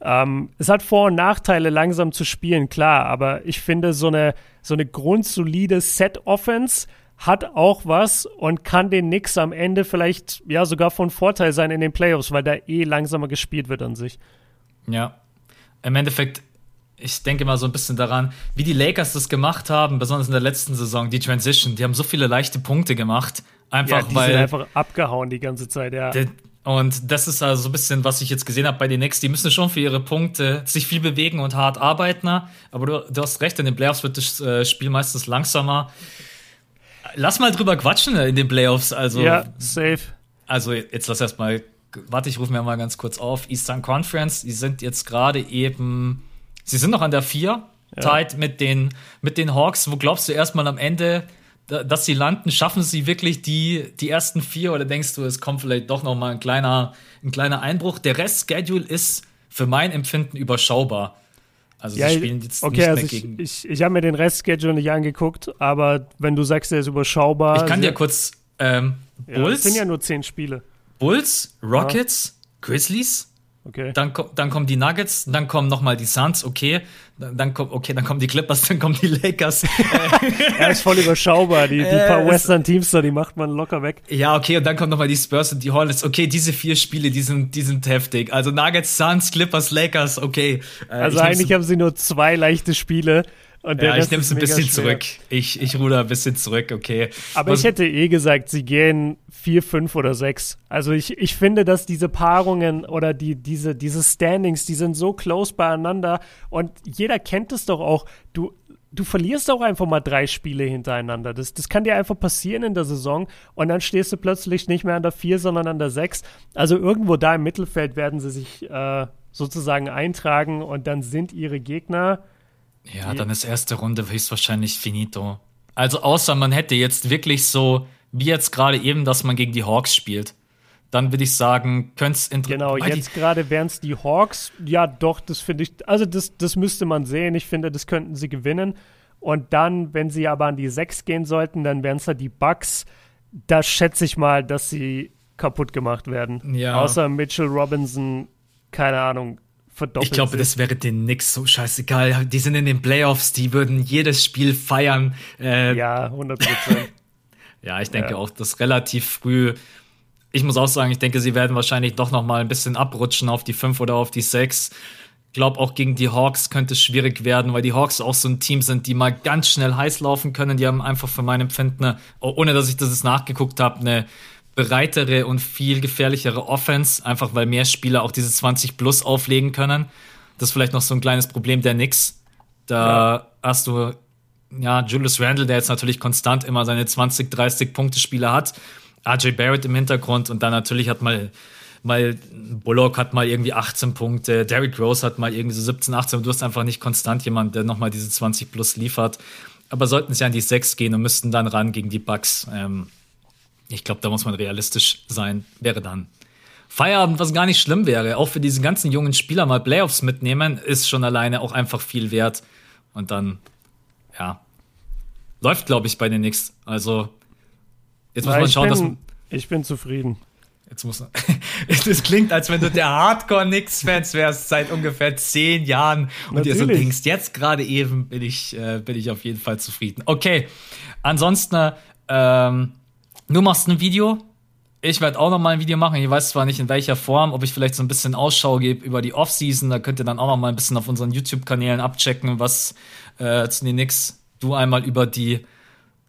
Ähm, es hat Vor- und Nachteile, langsam zu spielen, klar, aber ich finde, so eine, so eine grundsolide Set-Offense hat auch was und kann den Knicks am Ende vielleicht ja sogar von Vorteil sein in den Playoffs, weil da eh langsamer gespielt wird an sich. Ja, im Endeffekt, ich denke mal so ein bisschen daran, wie die Lakers das gemacht haben, besonders in der letzten Saison, die Transition. Die haben so viele leichte Punkte gemacht. Einfach ja, die weil. Sind einfach abgehauen die ganze Zeit, ja. Der, und das ist also so ein bisschen, was ich jetzt gesehen habe bei den Knicks. Die müssen schon für ihre Punkte sich viel bewegen und hart arbeiten. Aber du, du hast recht, in den Playoffs wird das äh, Spiel meistens langsamer. Lass mal drüber quatschen in den Playoffs. Also, ja, safe. Also jetzt lass erst mal, warte, ich rufe mir mal ganz kurz auf. Eastern Conference, die sind jetzt gerade eben, sie sind noch an der 4, ja. tight mit den, mit den Hawks. Wo glaubst du erstmal am Ende, dass sie landen, schaffen sie wirklich die, die ersten vier oder denkst du, es kommt vielleicht doch noch mal ein kleiner, ein kleiner Einbruch? Der Rest-Schedule ist für mein Empfinden überschaubar. Also ja, sie spielen jetzt okay, nicht also mehr ich, gegen. Ich, ich habe mir den Rest-Schedule nicht angeguckt, aber wenn du sagst, der ist überschaubar. Ich kann dir kurz ähm, Bulls. Ja, das sind ja nur zehn Spiele. Bulls, Rockets, ja. Grizzlies, Okay. Dann, dann kommen die Nuggets, dann kommen nochmal die Suns, okay. Dann, dann, kommt, okay, dann kommen die Clippers, dann kommen die Lakers. er ist voll überschaubar. Die, die äh, paar Western-Teams da, die macht man locker weg. Ja, okay, und dann kommen nochmal die Spurs und die Hornets. Okay, diese vier Spiele, die sind, die sind heftig. Also Nuggets, Suns, Clippers, Lakers, okay. Äh, also eigentlich haben sie nur zwei leichte Spiele. Ja, ich nehme es ein bisschen schwer. zurück. Ich, ich ruder ein bisschen zurück, okay. Aber Was, ich hätte eh gesagt, sie gehen vier, fünf oder sechs. Also ich, ich finde, dass diese Paarungen oder die, diese, diese Standings, die sind so close beieinander und jeder kennt es doch auch. Du, du verlierst auch einfach mal drei Spiele hintereinander. Das, das kann dir einfach passieren in der Saison und dann stehst du plötzlich nicht mehr an der vier, sondern an der sechs. Also irgendwo da im Mittelfeld werden sie sich äh, sozusagen eintragen und dann sind ihre Gegner ja, dann ist erste Runde höchstwahrscheinlich finito. Also außer man hätte jetzt wirklich so, wie jetzt gerade eben, dass man gegen die Hawks spielt. Dann würde ich sagen, könnte es Genau, jetzt gerade wären es die Hawks. Ja, doch, das finde ich, also das, das müsste man sehen. Ich finde, das könnten sie gewinnen. Und dann, wenn sie aber an die 6 gehen sollten, dann wären es halt die Bucks. Da schätze ich mal, dass sie kaputt gemacht werden. Ja. Außer Mitchell Robinson, keine Ahnung, verdoppelt. Ich glaube, das wäre den Knicks so scheißegal. Die sind in den Playoffs, die würden jedes Spiel feiern. Äh, ja, 100 Prozent. ja, ich denke ja. auch, dass relativ früh. Ich muss auch sagen, ich denke, sie werden wahrscheinlich doch noch mal ein bisschen abrutschen auf die 5 oder auf die 6. Ich glaube, auch gegen die Hawks könnte es schwierig werden, weil die Hawks auch so ein Team sind, die mal ganz schnell heiß laufen können. Die haben einfach für mein Empfinden, ohne dass ich das jetzt nachgeguckt habe, eine breitere und viel gefährlichere Offense, einfach weil mehr Spieler auch diese 20 plus auflegen können. Das ist vielleicht noch so ein kleines Problem der Knicks. Da ja. hast du ja Julius Randle, der jetzt natürlich konstant immer seine 20, 30 Punkte Spieler hat. RJ Barrett im Hintergrund und dann natürlich hat mal mal Bullock hat mal irgendwie 18 Punkte, Derrick Rose hat mal irgendwie so 17, 18, du hast einfach nicht konstant jemand, der nochmal diese 20 plus liefert. Aber sollten sie an die 6 gehen und müssten dann ran gegen die Bucks. Ähm, ich glaube, da muss man realistisch sein, wäre dann Feierabend, was gar nicht schlimm wäre. Auch für diese ganzen jungen Spieler mal Playoffs mitnehmen, ist schon alleine auch einfach viel wert. Und dann, ja, läuft, glaube ich, bei den Knicks. Also, jetzt muss ja, man schauen, bin, dass. Ich bin zufrieden. Jetzt muss man. Das klingt, als wenn du der Hardcore-Knicks-Fans wärst seit ungefähr zehn Jahren und Natürlich. dir so denkst, jetzt gerade eben bin ich, äh, bin ich auf jeden Fall zufrieden. Okay. Ansonsten, ähm, Du machst ein Video. Ich werde auch noch mal ein Video machen. Ich weiß zwar nicht in welcher Form, ob ich vielleicht so ein bisschen Ausschau gebe über die Offseason. Da könnt ihr dann auch noch mal ein bisschen auf unseren YouTube-Kanälen abchecken, was äh, zu den Knicks du einmal über die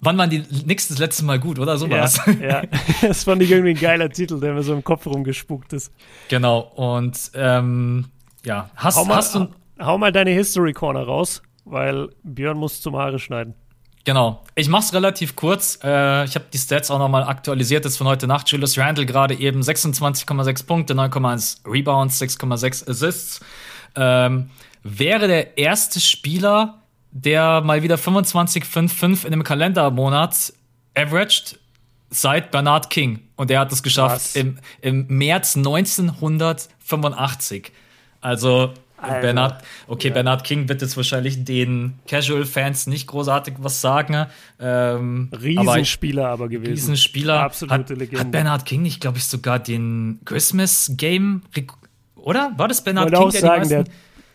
Wann waren die Knicks das letzte Mal gut, oder sowas? Ja, ja. das fand ich irgendwie ein geiler Titel, der mir so im Kopf rumgespuckt ist. Genau, und ähm, ja, hast, hau mal, hast du. Hau mal deine History Corner raus, weil Björn muss zum Haare schneiden. Genau. Ich mach's relativ kurz. Äh, ich habe die Stats auch nochmal aktualisiert jetzt von heute Nacht. Julius Randle gerade eben 26,6 Punkte, 9,1 Rebounds, 6,6 Assists. Ähm, wäre der erste Spieler, der mal wieder 25,55 in einem Kalendermonat averaged seit Bernard King. Und der hat es geschafft im, im März 1985. Also Alter. Bernard, okay, ja. Bernard King wird jetzt wahrscheinlich den Casual-Fans nicht großartig was sagen. Ähm, Riesenspieler aber, aber gewesen. Riesenspieler. Absolute hat, Legende. Hat Bernard King nicht, glaube ich, sogar den Christmas-Game, oder? War das Bernard King, auch der sagen, der,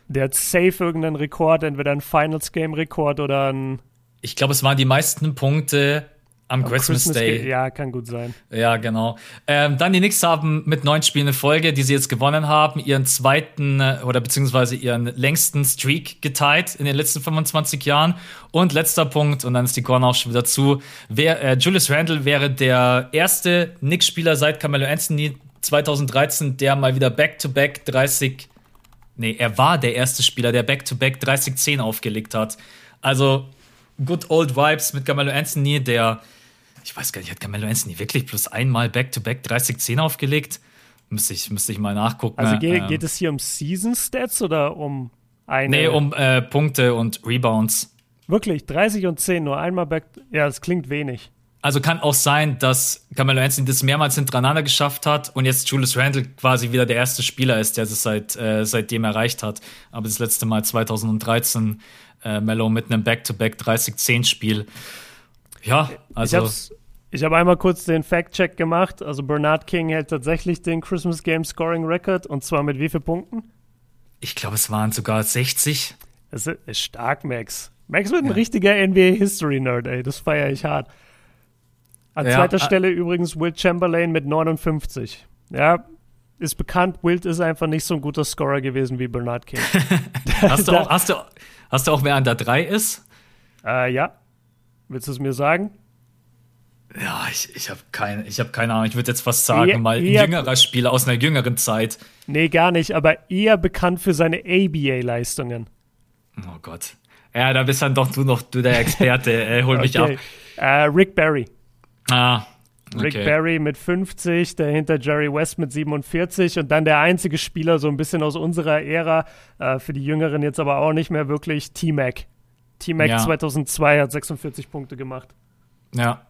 der hat safe irgendeinen Rekord, entweder ein Finals-Game-Rekord oder ein ich glaube, es waren die meisten Punkte am, Christmas, Christmas, Day. Ja, kann gut sein. Ja, genau. Ähm, dann die Knicks haben mit neun Spielen in Folge, die sie jetzt gewonnen haben, ihren zweiten äh, oder beziehungsweise ihren längsten Streak geteilt in den letzten 25 Jahren. Und letzter Punkt, und dann ist die Corner auch schon wieder zu. Wer, äh, Julius Randle wäre der erste Knicks-Spieler seit Carmelo Anthony 2013, der mal wieder Back-to-Back -back 30 Nee, er war der erste Spieler, der Back-to-Back -back 30-10 aufgelegt hat. Also, good old vibes mit Carmelo Anthony, der ich weiß gar nicht, hat Carmelo Anthony wirklich plus einmal Back-to-Back 30-10 aufgelegt? Müsste ich, müsste ich mal nachgucken. Also geht, ähm, geht es hier um Season-Stats oder um eine? Nee, um äh, Punkte und Rebounds. Wirklich, 30 und 10, nur einmal Back. Ja, das klingt wenig. Also kann auch sein, dass Carmelo Anthony das mehrmals hintereinander geschafft hat und jetzt Julius Randle quasi wieder der erste Spieler ist, der es seit, äh, seitdem erreicht hat. Aber das letzte Mal 2013 äh, Mello mit einem Back-to-Back 30-10-Spiel. Ja, also. Ich habe einmal kurz den Fact-Check gemacht. Also Bernard King hält tatsächlich den Christmas Game Scoring Record und zwar mit wie vielen Punkten? Ich glaube, es waren sogar 60. Das ist stark, Max. Max wird ein richtiger NBA History Nerd, ey. Das feiere ich hart. An ja, zweiter Stelle übrigens Will Chamberlain mit 59. Ja, ist bekannt, Wilt ist einfach nicht so ein guter Scorer gewesen wie Bernard King. hast, du auch, hast, du, hast du auch, wer an der 3 ist? Äh, ja. Willst du es mir sagen? Ja, ich, ich habe keine, hab keine Ahnung. Ich würde jetzt fast sagen, eher, mal ein jüngerer Spieler aus einer jüngeren Zeit. Nee, gar nicht, aber eher bekannt für seine ABA-Leistungen. Oh Gott. Ja, da bist dann doch du noch du der Experte. äh, hol mich okay. ab. Äh, Rick Barry. Ah. Okay. Rick Barry mit 50, dahinter Jerry West mit 47 und dann der einzige Spieler so ein bisschen aus unserer Ära, äh, für die Jüngeren jetzt aber auch nicht mehr wirklich, T-Mac. T-Mac ja. 2002 hat 46 Punkte gemacht. Ja.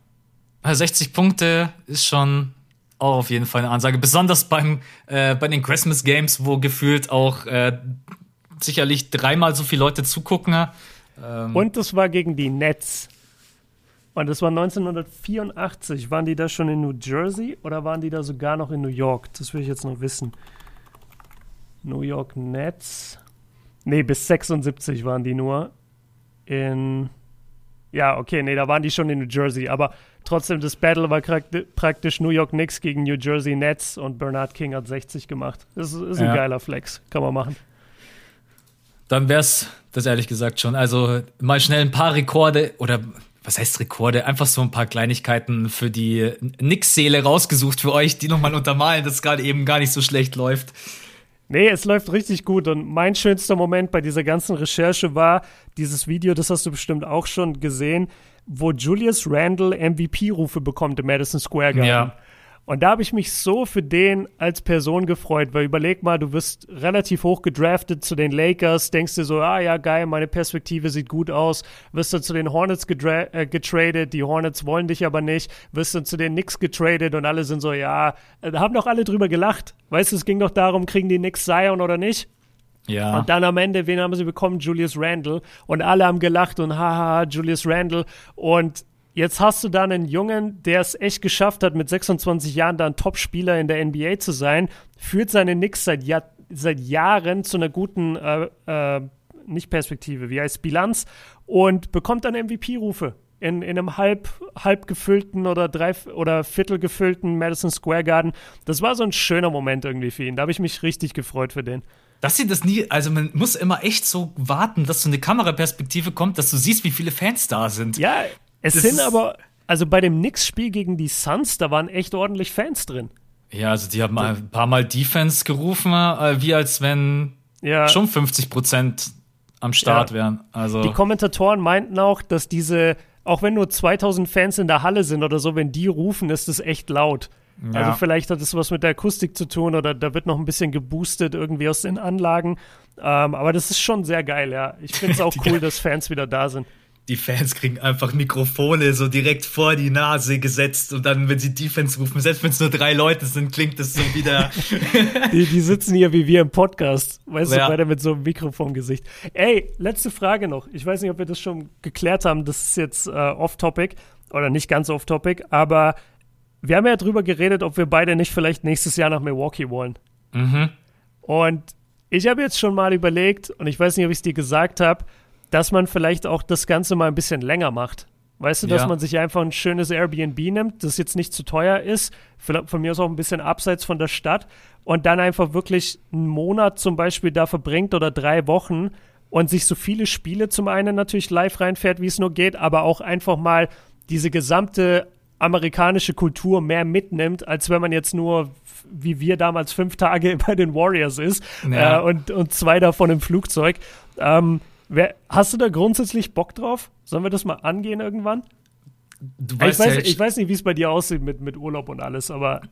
60 Punkte ist schon auch auf jeden Fall eine Ansage. Besonders beim, äh, bei den Christmas Games, wo gefühlt auch äh, sicherlich dreimal so viele Leute zugucken. Ähm. Und das war gegen die Nets. Und das war 1984. Waren die da schon in New Jersey oder waren die da sogar noch in New York? Das will ich jetzt noch wissen. New York Nets. Nee, bis 76 waren die nur in. Ja, okay, nee, da waren die schon in New Jersey, aber trotzdem, das Battle war praktisch New York Knicks gegen New Jersey Nets und Bernard King hat 60 gemacht. Das ist, ist ein ja. geiler Flex, kann man machen. Dann wär's das ehrlich gesagt schon. Also mal schnell ein paar Rekorde oder was heißt Rekorde? Einfach so ein paar Kleinigkeiten für die Knicks-Seele rausgesucht für euch, die nochmal untermalen, dass es gerade eben gar nicht so schlecht läuft. Nee, es läuft richtig gut. Und mein schönster Moment bei dieser ganzen Recherche war dieses Video, das hast du bestimmt auch schon gesehen, wo Julius Randle MVP-Rufe bekommt im Madison Square Garden. Ja. Und da habe ich mich so für den als Person gefreut, weil überleg mal, du wirst relativ hoch gedraftet zu den Lakers, denkst dir so, ah ja, geil, meine Perspektive sieht gut aus, wirst du zu den Hornets äh, getradet, die Hornets wollen dich aber nicht, wirst du zu den Knicks getradet und alle sind so, ja, da haben doch alle drüber gelacht. Weißt du, es ging doch darum, kriegen die Knicks Zion oder nicht? Ja. Und dann am Ende, wen haben sie bekommen? Julius Randle. Und alle haben gelacht und haha, Julius Randle. Und Jetzt hast du da einen Jungen, der es echt geschafft hat, mit 26 Jahren da ein Top-Spieler in der NBA zu sein, führt seine Knicks seit, Jahr, seit Jahren zu einer guten, äh, äh, nicht Perspektive, wie heißt Bilanz, und bekommt dann MVP-Rufe in, in einem halb, halb gefüllten oder drei oder viertel gefüllten Madison Square Garden. Das war so ein schöner Moment irgendwie für ihn. Da habe ich mich richtig gefreut für den. Dass sie das nie, also man muss immer echt so warten, dass so eine Kameraperspektive kommt, dass du siehst, wie viele Fans da sind. Ja, Es sind aber, also bei dem Knicks-Spiel gegen die Suns, da waren echt ordentlich Fans drin. Ja, also die haben ein paar Mal Defense gerufen, äh, wie als wenn ja. schon 50 Prozent am Start ja. wären. Also die Kommentatoren meinten auch, dass diese, auch wenn nur 2000 Fans in der Halle sind oder so, wenn die rufen, ist es echt laut. Ja. Also vielleicht hat es was mit der Akustik zu tun oder da wird noch ein bisschen geboostet irgendwie aus den Anlagen. Ähm, aber das ist schon sehr geil, ja. Ich finde es auch cool, dass Fans wieder da sind die Fans kriegen einfach Mikrofone so direkt vor die Nase gesetzt und dann, wenn sie Defense rufen, selbst wenn es nur drei Leute sind, klingt das so wieder. die, die sitzen hier wie wir im Podcast, weißt ja. du, beide mit so einem Mikrofongesicht. Ey, letzte Frage noch. Ich weiß nicht, ob wir das schon geklärt haben. Das ist jetzt äh, off-topic oder nicht ganz off-topic, aber wir haben ja drüber geredet, ob wir beide nicht vielleicht nächstes Jahr nach Milwaukee wollen. Mhm. Und ich habe jetzt schon mal überlegt, und ich weiß nicht, ob ich es dir gesagt habe, dass man vielleicht auch das Ganze mal ein bisschen länger macht. Weißt du, dass ja. man sich einfach ein schönes Airbnb nimmt, das jetzt nicht zu teuer ist, von mir aus auch ein bisschen abseits von der Stadt und dann einfach wirklich einen Monat zum Beispiel da verbringt oder drei Wochen und sich so viele Spiele zum einen natürlich live reinfährt, wie es nur geht, aber auch einfach mal diese gesamte amerikanische Kultur mehr mitnimmt, als wenn man jetzt nur, wie wir damals, fünf Tage bei den Warriors ist ja. äh, und, und zwei davon im Flugzeug. Ähm, Wer, hast du da grundsätzlich Bock drauf? Sollen wir das mal angehen irgendwann? Ich, weiß, ja ich weiß nicht, wie es bei dir aussieht mit, mit Urlaub und alles, aber.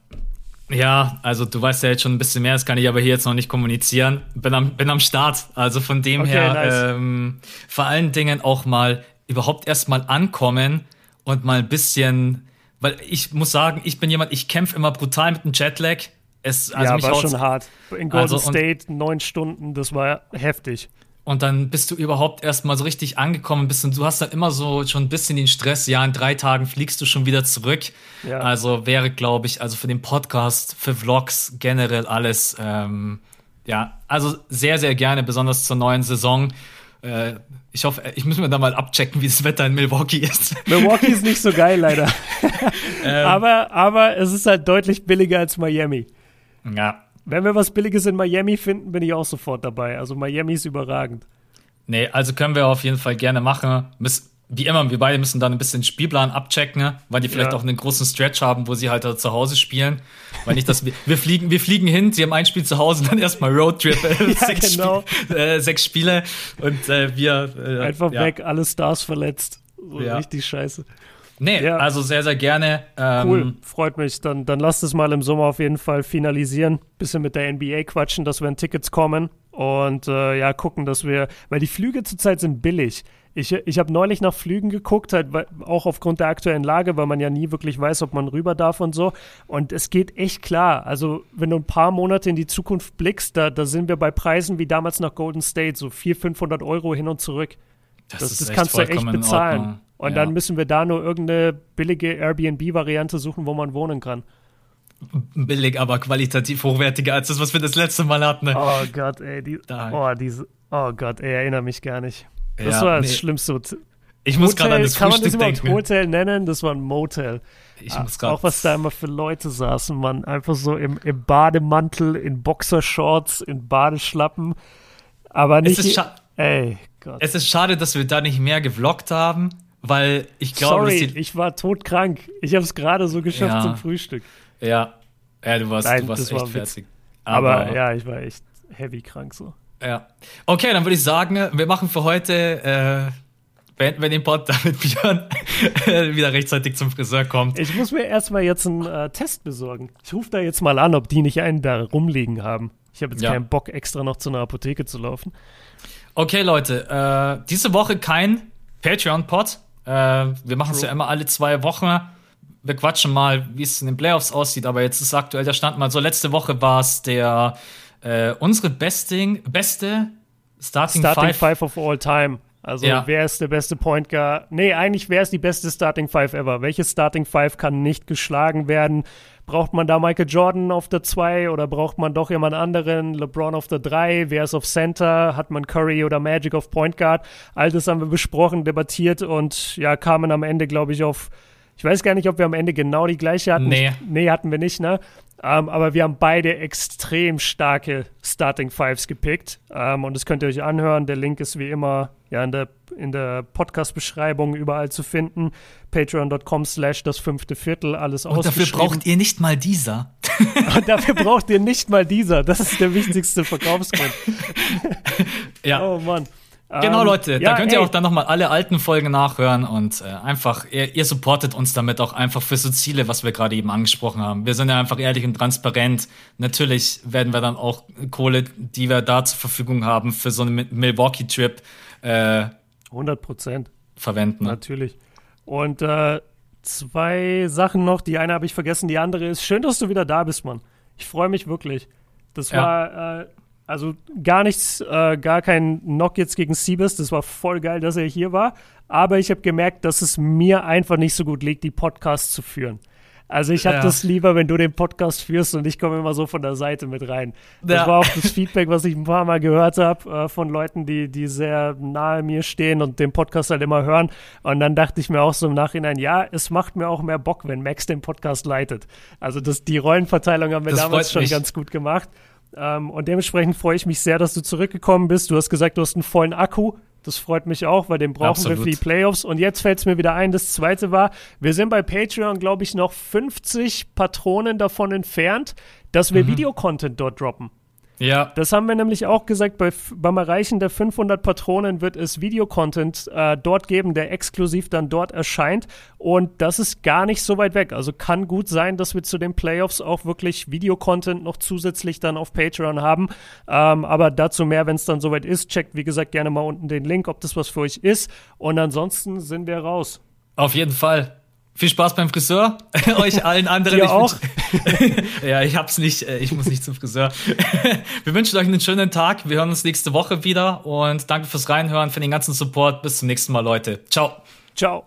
Ja, also du weißt ja jetzt schon ein bisschen mehr, das kann ich aber hier jetzt noch nicht kommunizieren. Bin am, bin am Start. Also von dem okay, her, nice. ähm, vor allen Dingen auch mal überhaupt erst mal ankommen und mal ein bisschen, weil ich muss sagen, ich bin jemand, ich kämpfe immer brutal mit dem Jetlag. Es, also ja, war schon hart. In Golden also, State neun Stunden, das war heftig. Und dann bist du überhaupt erstmal so richtig angekommen bist und du hast dann immer so schon ein bisschen den Stress, ja, in drei Tagen fliegst du schon wieder zurück. Ja. Also wäre, glaube ich, also für den Podcast, für Vlogs, generell alles, ähm, ja, also sehr, sehr gerne, besonders zur neuen Saison. Äh, ich hoffe, ich muss mir da mal abchecken, wie das Wetter in Milwaukee ist. Milwaukee ist nicht so geil, leider. ähm, aber, aber es ist halt deutlich billiger als Miami. Ja, wenn wir was Billiges in Miami finden, bin ich auch sofort dabei. Also Miami ist überragend. Nee, also können wir auf jeden Fall gerne machen. wie immer, wir beide müssen dann ein bisschen Spielplan abchecken, weil die vielleicht ja. auch einen großen Stretch haben, wo sie halt zu Hause spielen. Weil nicht, dass wir, wir fliegen, wir fliegen hin, sie haben ein Spiel zu Hause, dann erstmal Roadtrip, äh, ja, sechs, genau. Spiel, äh, sechs Spiele und äh, wir äh, einfach ja. weg, alle Stars verletzt. So richtig scheiße. Nee, ja. also sehr, sehr gerne. Ähm, cool, freut mich. Dann, dann lasst es mal im Sommer auf jeden Fall finalisieren. Bisschen mit der NBA quatschen, dass wenn Tickets kommen. Und äh, ja, gucken, dass wir, weil die Flüge zurzeit sind billig. Ich, ich habe neulich nach Flügen geguckt, halt, auch aufgrund der aktuellen Lage, weil man ja nie wirklich weiß, ob man rüber darf und so. Und es geht echt klar. Also, wenn du ein paar Monate in die Zukunft blickst, da, da sind wir bei Preisen wie damals nach Golden State, so 400, 500 Euro hin und zurück. Das, das, das kannst du echt bezahlen. Und ja. dann müssen wir da nur irgendeine billige Airbnb-Variante suchen, wo man wohnen kann. Billig, aber qualitativ hochwertiger als das, was wir das letzte Mal hatten. Oh Gott, ey. Die, oh, diese, oh Gott, ey, erinnere mich gar nicht. Das ja, war das nee. Schlimmste. Ich muss gerade an das Kann man das überhaupt denken. Hotel nennen? Das war ein Motel. Ich Ach, muss Auch was da immer für Leute saßen, man. Einfach so im, im Bademantel, in Boxershorts, in Badeschlappen. Aber nicht. Es ist, ey, Gott. es ist schade, dass wir da nicht mehr gevloggt haben. Weil ich glaube, Sorry, ich war todkrank. Ich habe es gerade so geschafft ja. zum Frühstück. Ja, ja, du warst, Nein, du warst echt war fertig. Aber, Aber, ja, ich war echt heavy krank so. Ja. Okay, dann würde ich sagen, wir machen für heute, äh, beenden wir den Pod, damit Björn wieder rechtzeitig zum Friseur kommt. Ich muss mir erstmal jetzt einen äh, Test besorgen. Ich rufe da jetzt mal an, ob die nicht einen da rumliegen haben. Ich habe jetzt ja. keinen Bock, extra noch zu einer Apotheke zu laufen. Okay, Leute, äh, diese Woche kein Patreon-Pod. Äh, wir machen es ja immer alle zwei Wochen. Wir quatschen mal, wie es in den Playoffs aussieht, aber jetzt ist aktuell der Stand mal so. Letzte Woche war es der äh, unsere besting, beste Starting, Starting Five. Five of All Time. Also ja. wer ist der beste Point Guard? Nee, eigentlich wer ist die beste Starting Five ever? Welches Starting Five kann nicht geschlagen werden? Braucht man da Michael Jordan auf der 2 oder braucht man doch jemand anderen? LeBron auf der 3? Wer ist auf Center? Hat man Curry oder Magic auf Point Guard? All das haben wir besprochen, debattiert und ja, kamen am Ende, glaube ich, auf. Ich weiß gar nicht, ob wir am Ende genau die gleiche hatten. Nee. Nee, hatten wir nicht, ne? Ähm, aber wir haben beide extrem starke Starting Fives gepickt. Ähm, und das könnt ihr euch anhören. Der Link ist wie immer ja in der, in der Podcast-Beschreibung überall zu finden. Patreon.com slash das fünfte Viertel, alles Und dafür braucht ihr nicht mal dieser. Und dafür braucht ihr nicht mal dieser. Das ist der wichtigste Verkaufsgrund. ja. Oh Mann. Genau, ähm, Leute, ja, da könnt ihr ey. auch dann nochmal alle alten Folgen nachhören und äh, einfach, ihr, ihr supportet uns damit auch einfach für so Ziele, was wir gerade eben angesprochen haben. Wir sind ja einfach ehrlich und transparent. Natürlich werden wir dann auch Kohle, die wir da zur Verfügung haben, für so einen Milwaukee-Trip äh, 100 Prozent verwenden. Natürlich. Und äh, zwei Sachen noch. Die eine habe ich vergessen, die andere ist, schön, dass du wieder da bist, Mann. Ich freue mich wirklich. Das ja. war, äh, also gar nichts, äh, gar kein Knock jetzt gegen Siebes. Das war voll geil, dass er hier war. Aber ich habe gemerkt, dass es mir einfach nicht so gut liegt, die Podcasts zu führen. Also ich habe ja. das lieber, wenn du den Podcast führst und ich komme immer so von der Seite mit rein. Das ja. war auch das Feedback, was ich ein paar Mal gehört habe äh, von Leuten, die, die sehr nahe mir stehen und den Podcast halt immer hören. Und dann dachte ich mir auch so im Nachhinein, ja, es macht mir auch mehr Bock, wenn Max den Podcast leitet. Also das, die Rollenverteilung haben wir das damals schon mich. ganz gut gemacht. Ähm, und dementsprechend freue ich mich sehr, dass du zurückgekommen bist. Du hast gesagt, du hast einen vollen Akku. Das freut mich auch, weil den brauchen Absolut. wir für die Playoffs. Und jetzt fällt es mir wieder ein, das zweite war, wir sind bei Patreon, glaube ich, noch 50 Patronen davon entfernt, dass wir mhm. Videocontent dort droppen. Ja. Das haben wir nämlich auch gesagt, bei, beim Erreichen der 500 Patronen wird es Videocontent äh, dort geben, der exklusiv dann dort erscheint. Und das ist gar nicht so weit weg. Also kann gut sein, dass wir zu den Playoffs auch wirklich Videocontent noch zusätzlich dann auf Patreon haben. Ähm, aber dazu mehr, wenn es dann soweit ist. Checkt, wie gesagt, gerne mal unten den Link, ob das was für euch ist. Und ansonsten sind wir raus. Auf jeden Fall. Viel Spaß beim Friseur. Euch allen anderen. Dir auch? ja, ich hab's nicht. Äh, ich muss nicht zum Friseur. Wir wünschen euch einen schönen Tag. Wir hören uns nächste Woche wieder und danke fürs Reinhören, für den ganzen Support. Bis zum nächsten Mal, Leute. Ciao. Ciao.